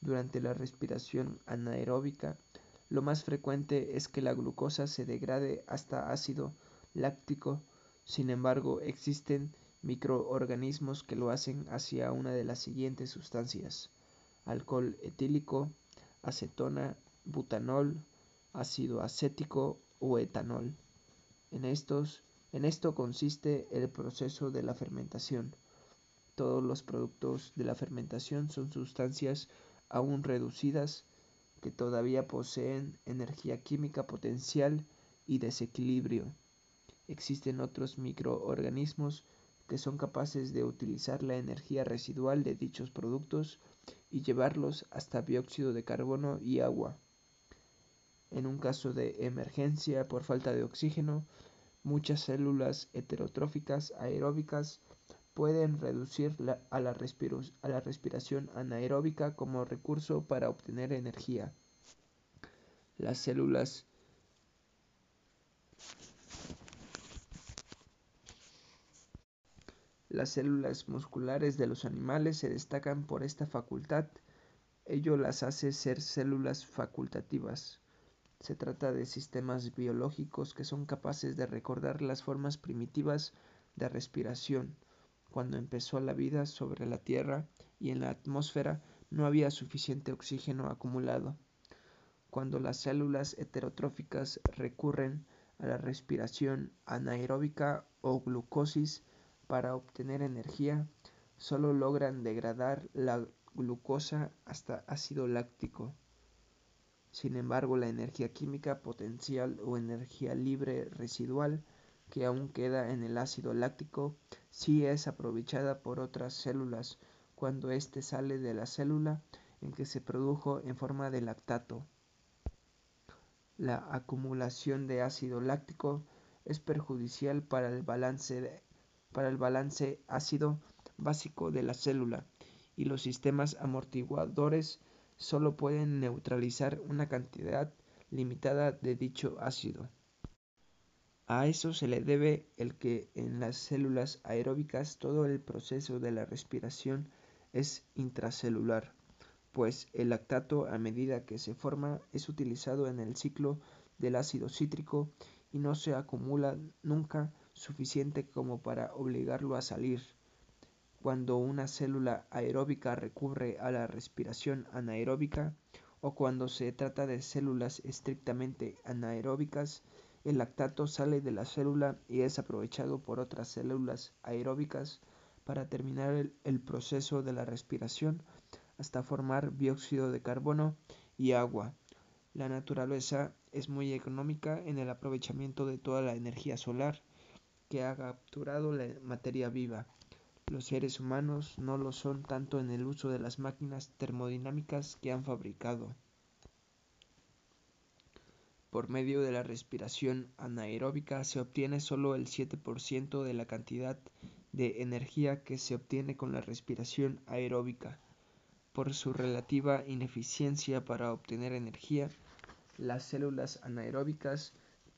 Durante la respiración anaeróbica, lo más frecuente es que la glucosa se degrade hasta ácido láctico. Sin embargo, existen microorganismos que lo hacen hacia una de las siguientes sustancias: alcohol etílico, acetona, butanol, ácido acético o etanol. En, esto consiste el proceso de la fermentación. Todos los productos de la fermentación son sustancias aún reducidas que todavía poseen energía química potencial y desequilibrio. Existen otros microorganismos que son capaces de utilizar la energía residual de dichos productos y llevarlos hasta dióxido de carbono y agua. En un caso de emergencia por falta de oxígeno, muchas células heterotróficas aeróbicas pueden reducir a, la a la respiración anaeróbica como recurso para obtener energía. Las células Las células musculares de los animales se destacan por esta facultad, ello las hace ser células facultativas. Se trata de sistemas biológicos que son capaces de recordar las formas primitivas de respiración. Cuando empezó la vida sobre la Tierra y en la atmósfera no había suficiente oxígeno acumulado. Cuando las células heterotróficas recurren a la respiración anaeróbica o glucosis, para obtener energía, solo logran degradar la glucosa hasta ácido láctico. Sin embargo, la energía química potencial o energía libre residual que aún queda en el ácido láctico sí es aprovechada por otras células cuando éste sale de la célula en que se produjo en forma de lactato. La acumulación de ácido láctico es perjudicial para el balance para el balance ácido básico de la célula y los sistemas amortiguadores solo pueden neutralizar una cantidad limitada de dicho ácido. A eso se le debe el que en las células aeróbicas todo el proceso de la respiración es intracelular, pues el lactato a medida que se forma es utilizado en el ciclo del ácido cítrico y no se acumula nunca suficiente como para obligarlo a salir. Cuando una célula aeróbica recurre a la respiración anaeróbica o cuando se trata de células estrictamente anaeróbicas, el lactato sale de la célula y es aprovechado por otras células aeróbicas para terminar el, proceso de la respiración hasta formar dióxido de carbono y agua. La naturaleza es muy económica en el aprovechamiento de toda la energía solar que ha capturado la materia viva. Los seres humanos no lo son tanto en el uso de las máquinas termodinámicas que han fabricado. Por medio de la respiración anaeróbica se obtiene solo el 7% de la cantidad de energía que se obtiene con la respiración aeróbica. Por su relativa ineficiencia para obtener energía, las células anaeróbicas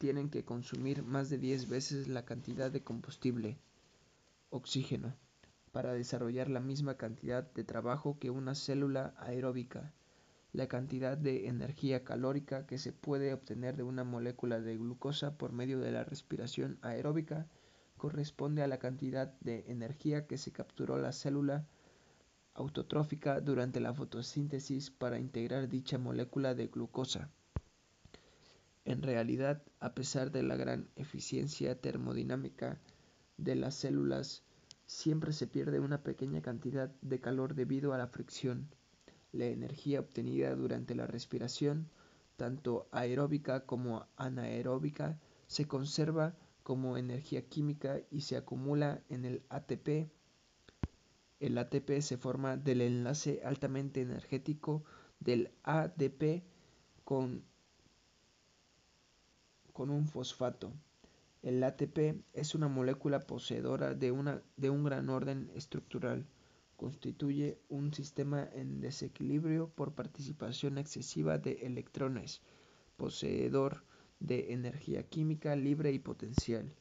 tienen que consumir más de 10 veces la cantidad de combustible, oxígeno, para desarrollar la misma cantidad de trabajo que una célula aeróbica. La cantidad de energía calórica que se puede obtener de una molécula de glucosa por medio de la respiración aeróbica corresponde a la cantidad de energía que se capturó la célula autotrófica durante la fotosíntesis para integrar dicha molécula de glucosa. En realidad, a pesar de la gran eficiencia termodinámica de las células, siempre se pierde una pequeña cantidad de calor debido a la fricción. La energía obtenida durante la respiración, tanto aeróbica como anaeróbica, se conserva como energía química y se acumula en el ATP el ATP se forma del enlace altamente energético del ADP con, con un fosfato. El ATP es una molécula poseedora de, una, de un gran orden estructural. Constituye un sistema en desequilibrio por participación excesiva de electrones, poseedor de energía química libre y potencial.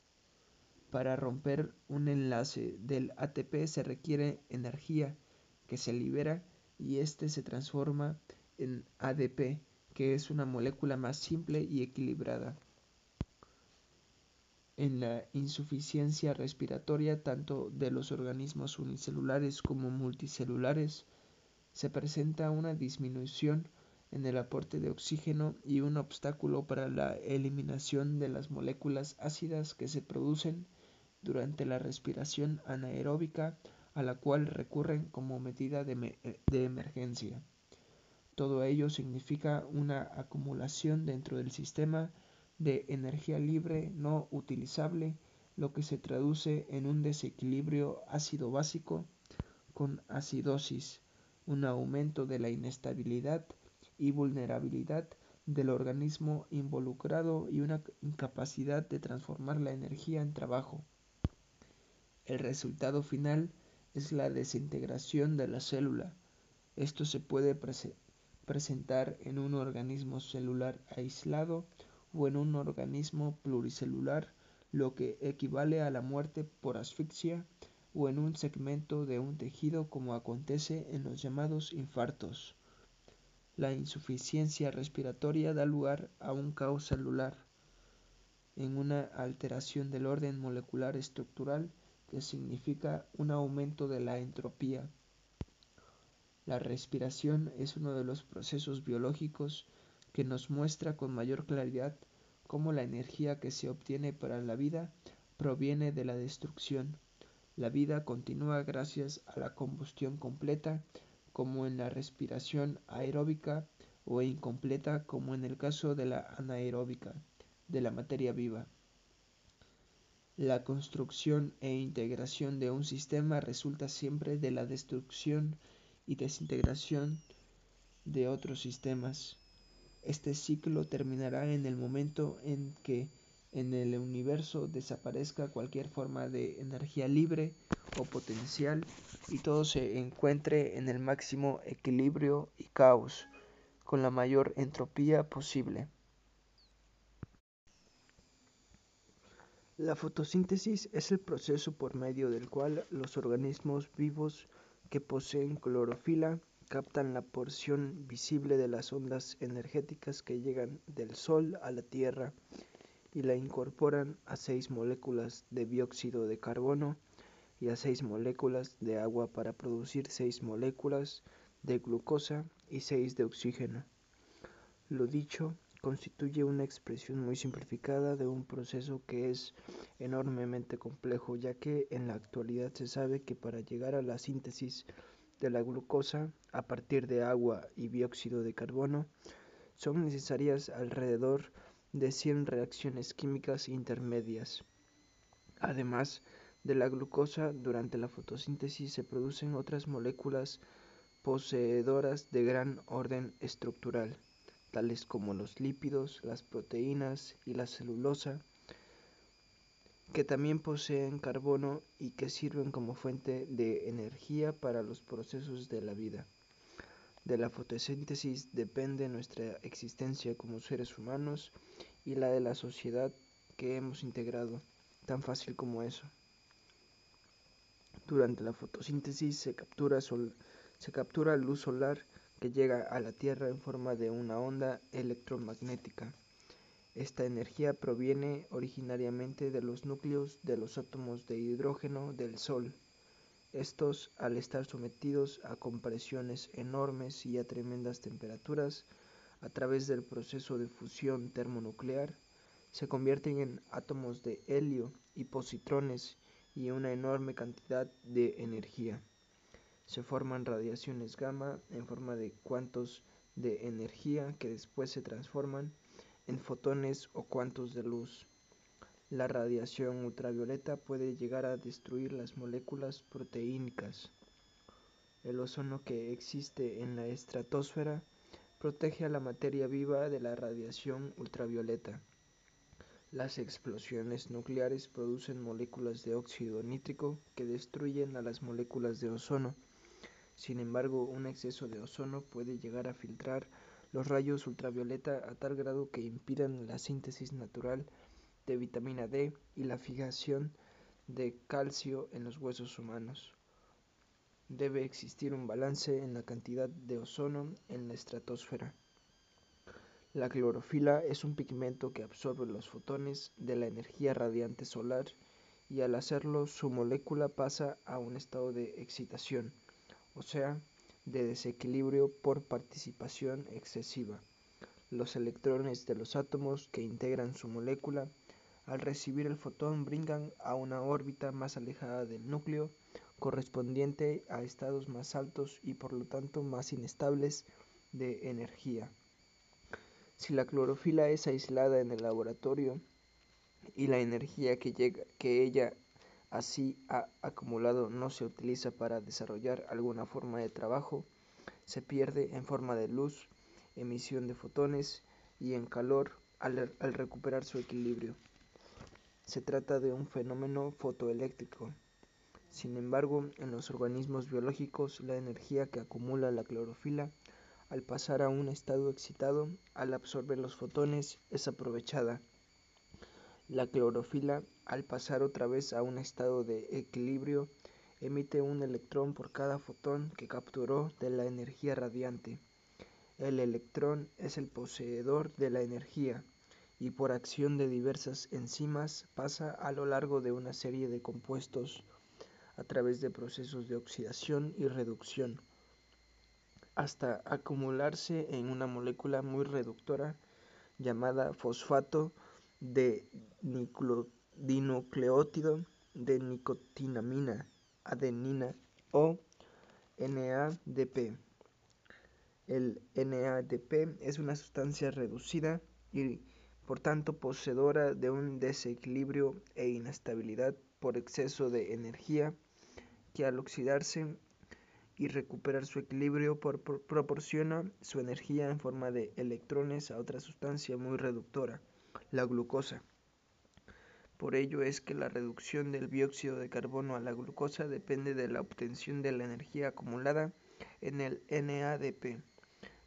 Para romper un enlace del ATP se requiere energía que se libera y este se transforma en ADP, que es una molécula más simple y equilibrada. En la insuficiencia respiratoria tanto de los organismos unicelulares como multicelulares se presenta una disminución en el aporte de oxígeno y un obstáculo para la eliminación de las moléculas ácidas que se producen durante la respiración anaeróbica a la cual recurren como medida de, de, emergencia. Todo ello significa una acumulación dentro del sistema de energía libre no utilizable, lo que se traduce en un desequilibrio ácido básico con acidosis, un aumento de la inestabilidad y vulnerabilidad del organismo involucrado y una incapacidad de transformar la energía en trabajo. El resultado final es la desintegración de la célula. Esto se puede presentar en un organismo celular aislado o en un organismo pluricelular, lo que equivale a la muerte por asfixia o en un segmento de un tejido como acontece en los llamados infartos. La insuficiencia respiratoria da lugar a un caos celular, en una alteración del orden molecular estructural que significa un aumento de la entropía. La respiración es uno de los procesos biológicos que nos muestra con mayor claridad cómo la energía que se obtiene para la vida proviene de la destrucción. La vida continúa gracias a la combustión completa, como en la respiración aeróbica, o incompleta, como en el caso de la anaeróbica, de la materia viva. La construcción e integración de un sistema resulta siempre de la destrucción y desintegración de otros sistemas. Este ciclo terminará en el momento en que en el universo desaparezca cualquier forma de energía libre o potencial y todo se encuentre en el máximo equilibrio y caos, con la mayor entropía posible. La fotosíntesis es el proceso por medio del cual los organismos vivos que poseen clorofila captan la porción visible de las ondas energéticas que llegan del Sol a la Tierra y la incorporan a seis moléculas de dióxido de carbono y a seis moléculas de agua para producir seis moléculas de glucosa y seis de oxígeno. Lo dicho constituye una expresión muy simplificada de un proceso que es enormemente complejo, ya que en la actualidad se sabe que para llegar a la síntesis de la glucosa a partir de agua y dióxido de carbono son necesarias alrededor de 100 reacciones químicas intermedias. Además de la glucosa, durante la fotosíntesis se producen otras moléculas poseedoras de gran orden estructural tales como los lípidos, las proteínas y la celulosa, que también poseen carbono y que sirven como fuente de energía para los procesos de la vida. De la fotosíntesis depende nuestra existencia como seres humanos y la de la sociedad que hemos integrado, tan fácil como eso. Durante la fotosíntesis se captura, se captura luz solar que llega a la Tierra en forma de una onda electromagnética. Esta energía proviene originariamente de los núcleos de los átomos de hidrógeno del Sol. Estos, al estar sometidos a compresiones enormes y a tremendas temperaturas, a través del proceso de fusión termonuclear, se convierten en átomos de helio y positrones y una enorme cantidad de energía se forman radiaciones gamma en forma de cuantos de energía que después se transforman en fotones o cuantos de luz. La radiación ultravioleta puede llegar a destruir las moléculas proteínicas. El ozono que existe en la estratosfera protege a la materia viva de la radiación ultravioleta. Las explosiones nucleares producen moléculas de óxido nítrico que destruyen a las moléculas de ozono sin embargo, un exceso de ozono puede llegar a filtrar los rayos ultravioleta a tal grado que impidan la síntesis natural de vitamina D y la fijación de calcio en los huesos humanos. Debe existir un balance en la cantidad de ozono en la estratosfera. La clorofila es un pigmento que absorbe los fotones de la energía radiante solar y al hacerlo su molécula pasa a un estado de excitación o sea, de desequilibrio por participación excesiva. Los electrones de los átomos que integran su molécula, al recibir el fotón, brincan a una órbita más alejada del núcleo, correspondiente a estados más altos y por lo tanto más inestables de energía. Si la clorofila es aislada en el laboratorio y la energía que, llega, que ella así ha acumulado no se utiliza para desarrollar alguna forma de trabajo, se pierde en forma de luz, emisión de fotones y en calor al, recuperar su equilibrio. Se trata de un fenómeno fotoeléctrico. Sin embargo, en los organismos biológicos, la energía que acumula la clorofila al pasar a un estado excitado, al absorber los fotones, es aprovechada la clorofila, al pasar otra vez a un estado de equilibrio, emite un electrón por cada fotón que capturó de la energía radiante. El electrón es el poseedor de la energía y por acción de diversas enzimas pasa a lo largo de una serie de compuestos a través de procesos de oxidación y reducción hasta acumularse en una molécula muy reductora llamada fosfato de dinucleótido de nicotinamina, adenina o NADP. El NADP es una sustancia reducida y por tanto poseedora de un desequilibrio e inestabilidad por exceso de energía que al oxidarse y recuperar su equilibrio proporciona su energía en forma de electrones a otra sustancia muy reductora la glucosa. Por ello es que la reducción del dióxido de carbono a la glucosa depende de la obtención de la energía acumulada en el NADP.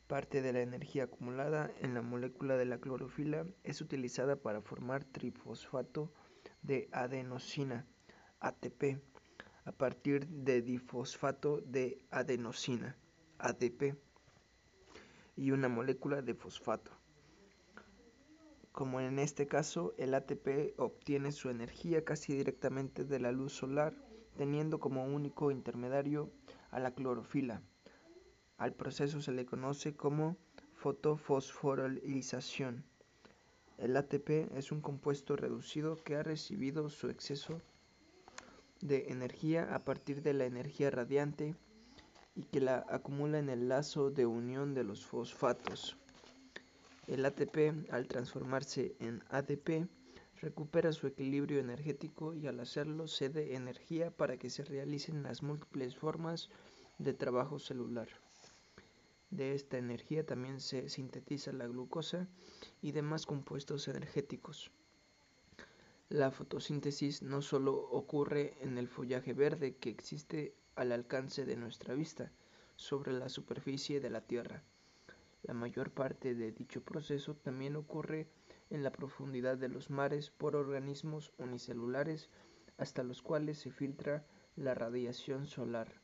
Parte de la energía acumulada en la molécula de la clorofila es utilizada para formar trifosfato de adenosina, ATP, a partir de difosfato de adenosina, ADP, y una molécula de fosfato como en este caso el ATP obtiene su energía casi directamente de la luz solar, teniendo como único intermediario a la clorofila. Al proceso se le conoce como fotofosforilización. El ATP es un compuesto reducido que ha recibido su exceso de energía a partir de la energía radiante y que la acumula en el lazo de unión de los fosfatos. El ATP, al transformarse en ADP, recupera su equilibrio energético y al hacerlo cede energía para que se realicen las múltiples formas de trabajo celular. De esta energía también se sintetiza la glucosa y demás compuestos energéticos. La fotosíntesis no solo ocurre en el follaje verde que existe al alcance de nuestra vista sobre la superficie de la Tierra. La mayor parte de dicho proceso también ocurre en la profundidad de los mares por organismos unicelulares hasta los cuales se filtra la radiación solar.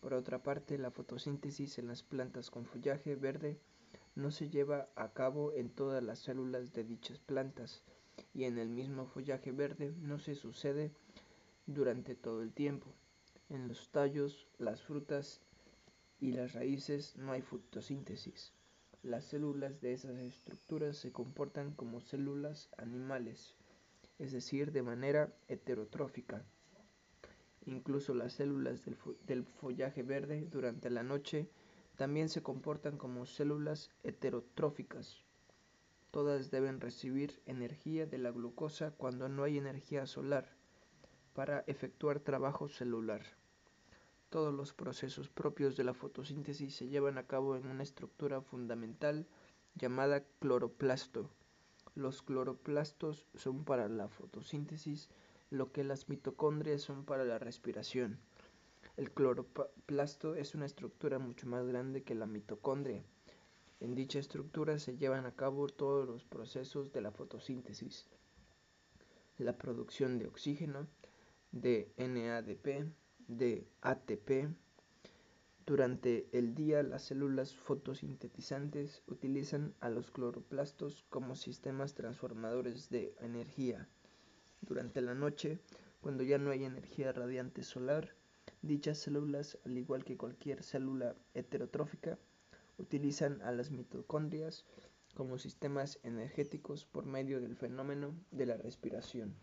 Por otra parte, la fotosíntesis en las plantas con follaje verde no se lleva a cabo en todas las células de dichas plantas y en el mismo follaje verde no se sucede durante todo el tiempo. En los tallos, las frutas y las raíces no hay fotosíntesis. Las células de esas estructuras se comportan como células animales, es decir, de manera heterotrófica. Incluso las células del, follaje verde durante la noche también se comportan como células heterotróficas. Todas deben recibir energía de la glucosa cuando no hay energía solar para efectuar trabajo celular. Todos los procesos propios de la fotosíntesis se llevan a cabo en una estructura fundamental llamada cloroplasto. Los cloroplastos son para la fotosíntesis lo que las mitocondrias son para la respiración. El cloroplasto es una estructura mucho más grande que la mitocondria. En dicha estructura se llevan a cabo todos los procesos de la fotosíntesis. La producción de oxígeno, de NADP, de ATP. Durante el día las células fotosintetizantes utilizan a los cloroplastos como sistemas transformadores de energía. Durante la noche, cuando ya no hay energía radiante solar, dichas células, al igual que cualquier célula heterotrófica, utilizan a las mitocondrias como sistemas energéticos por medio del fenómeno de la respiración.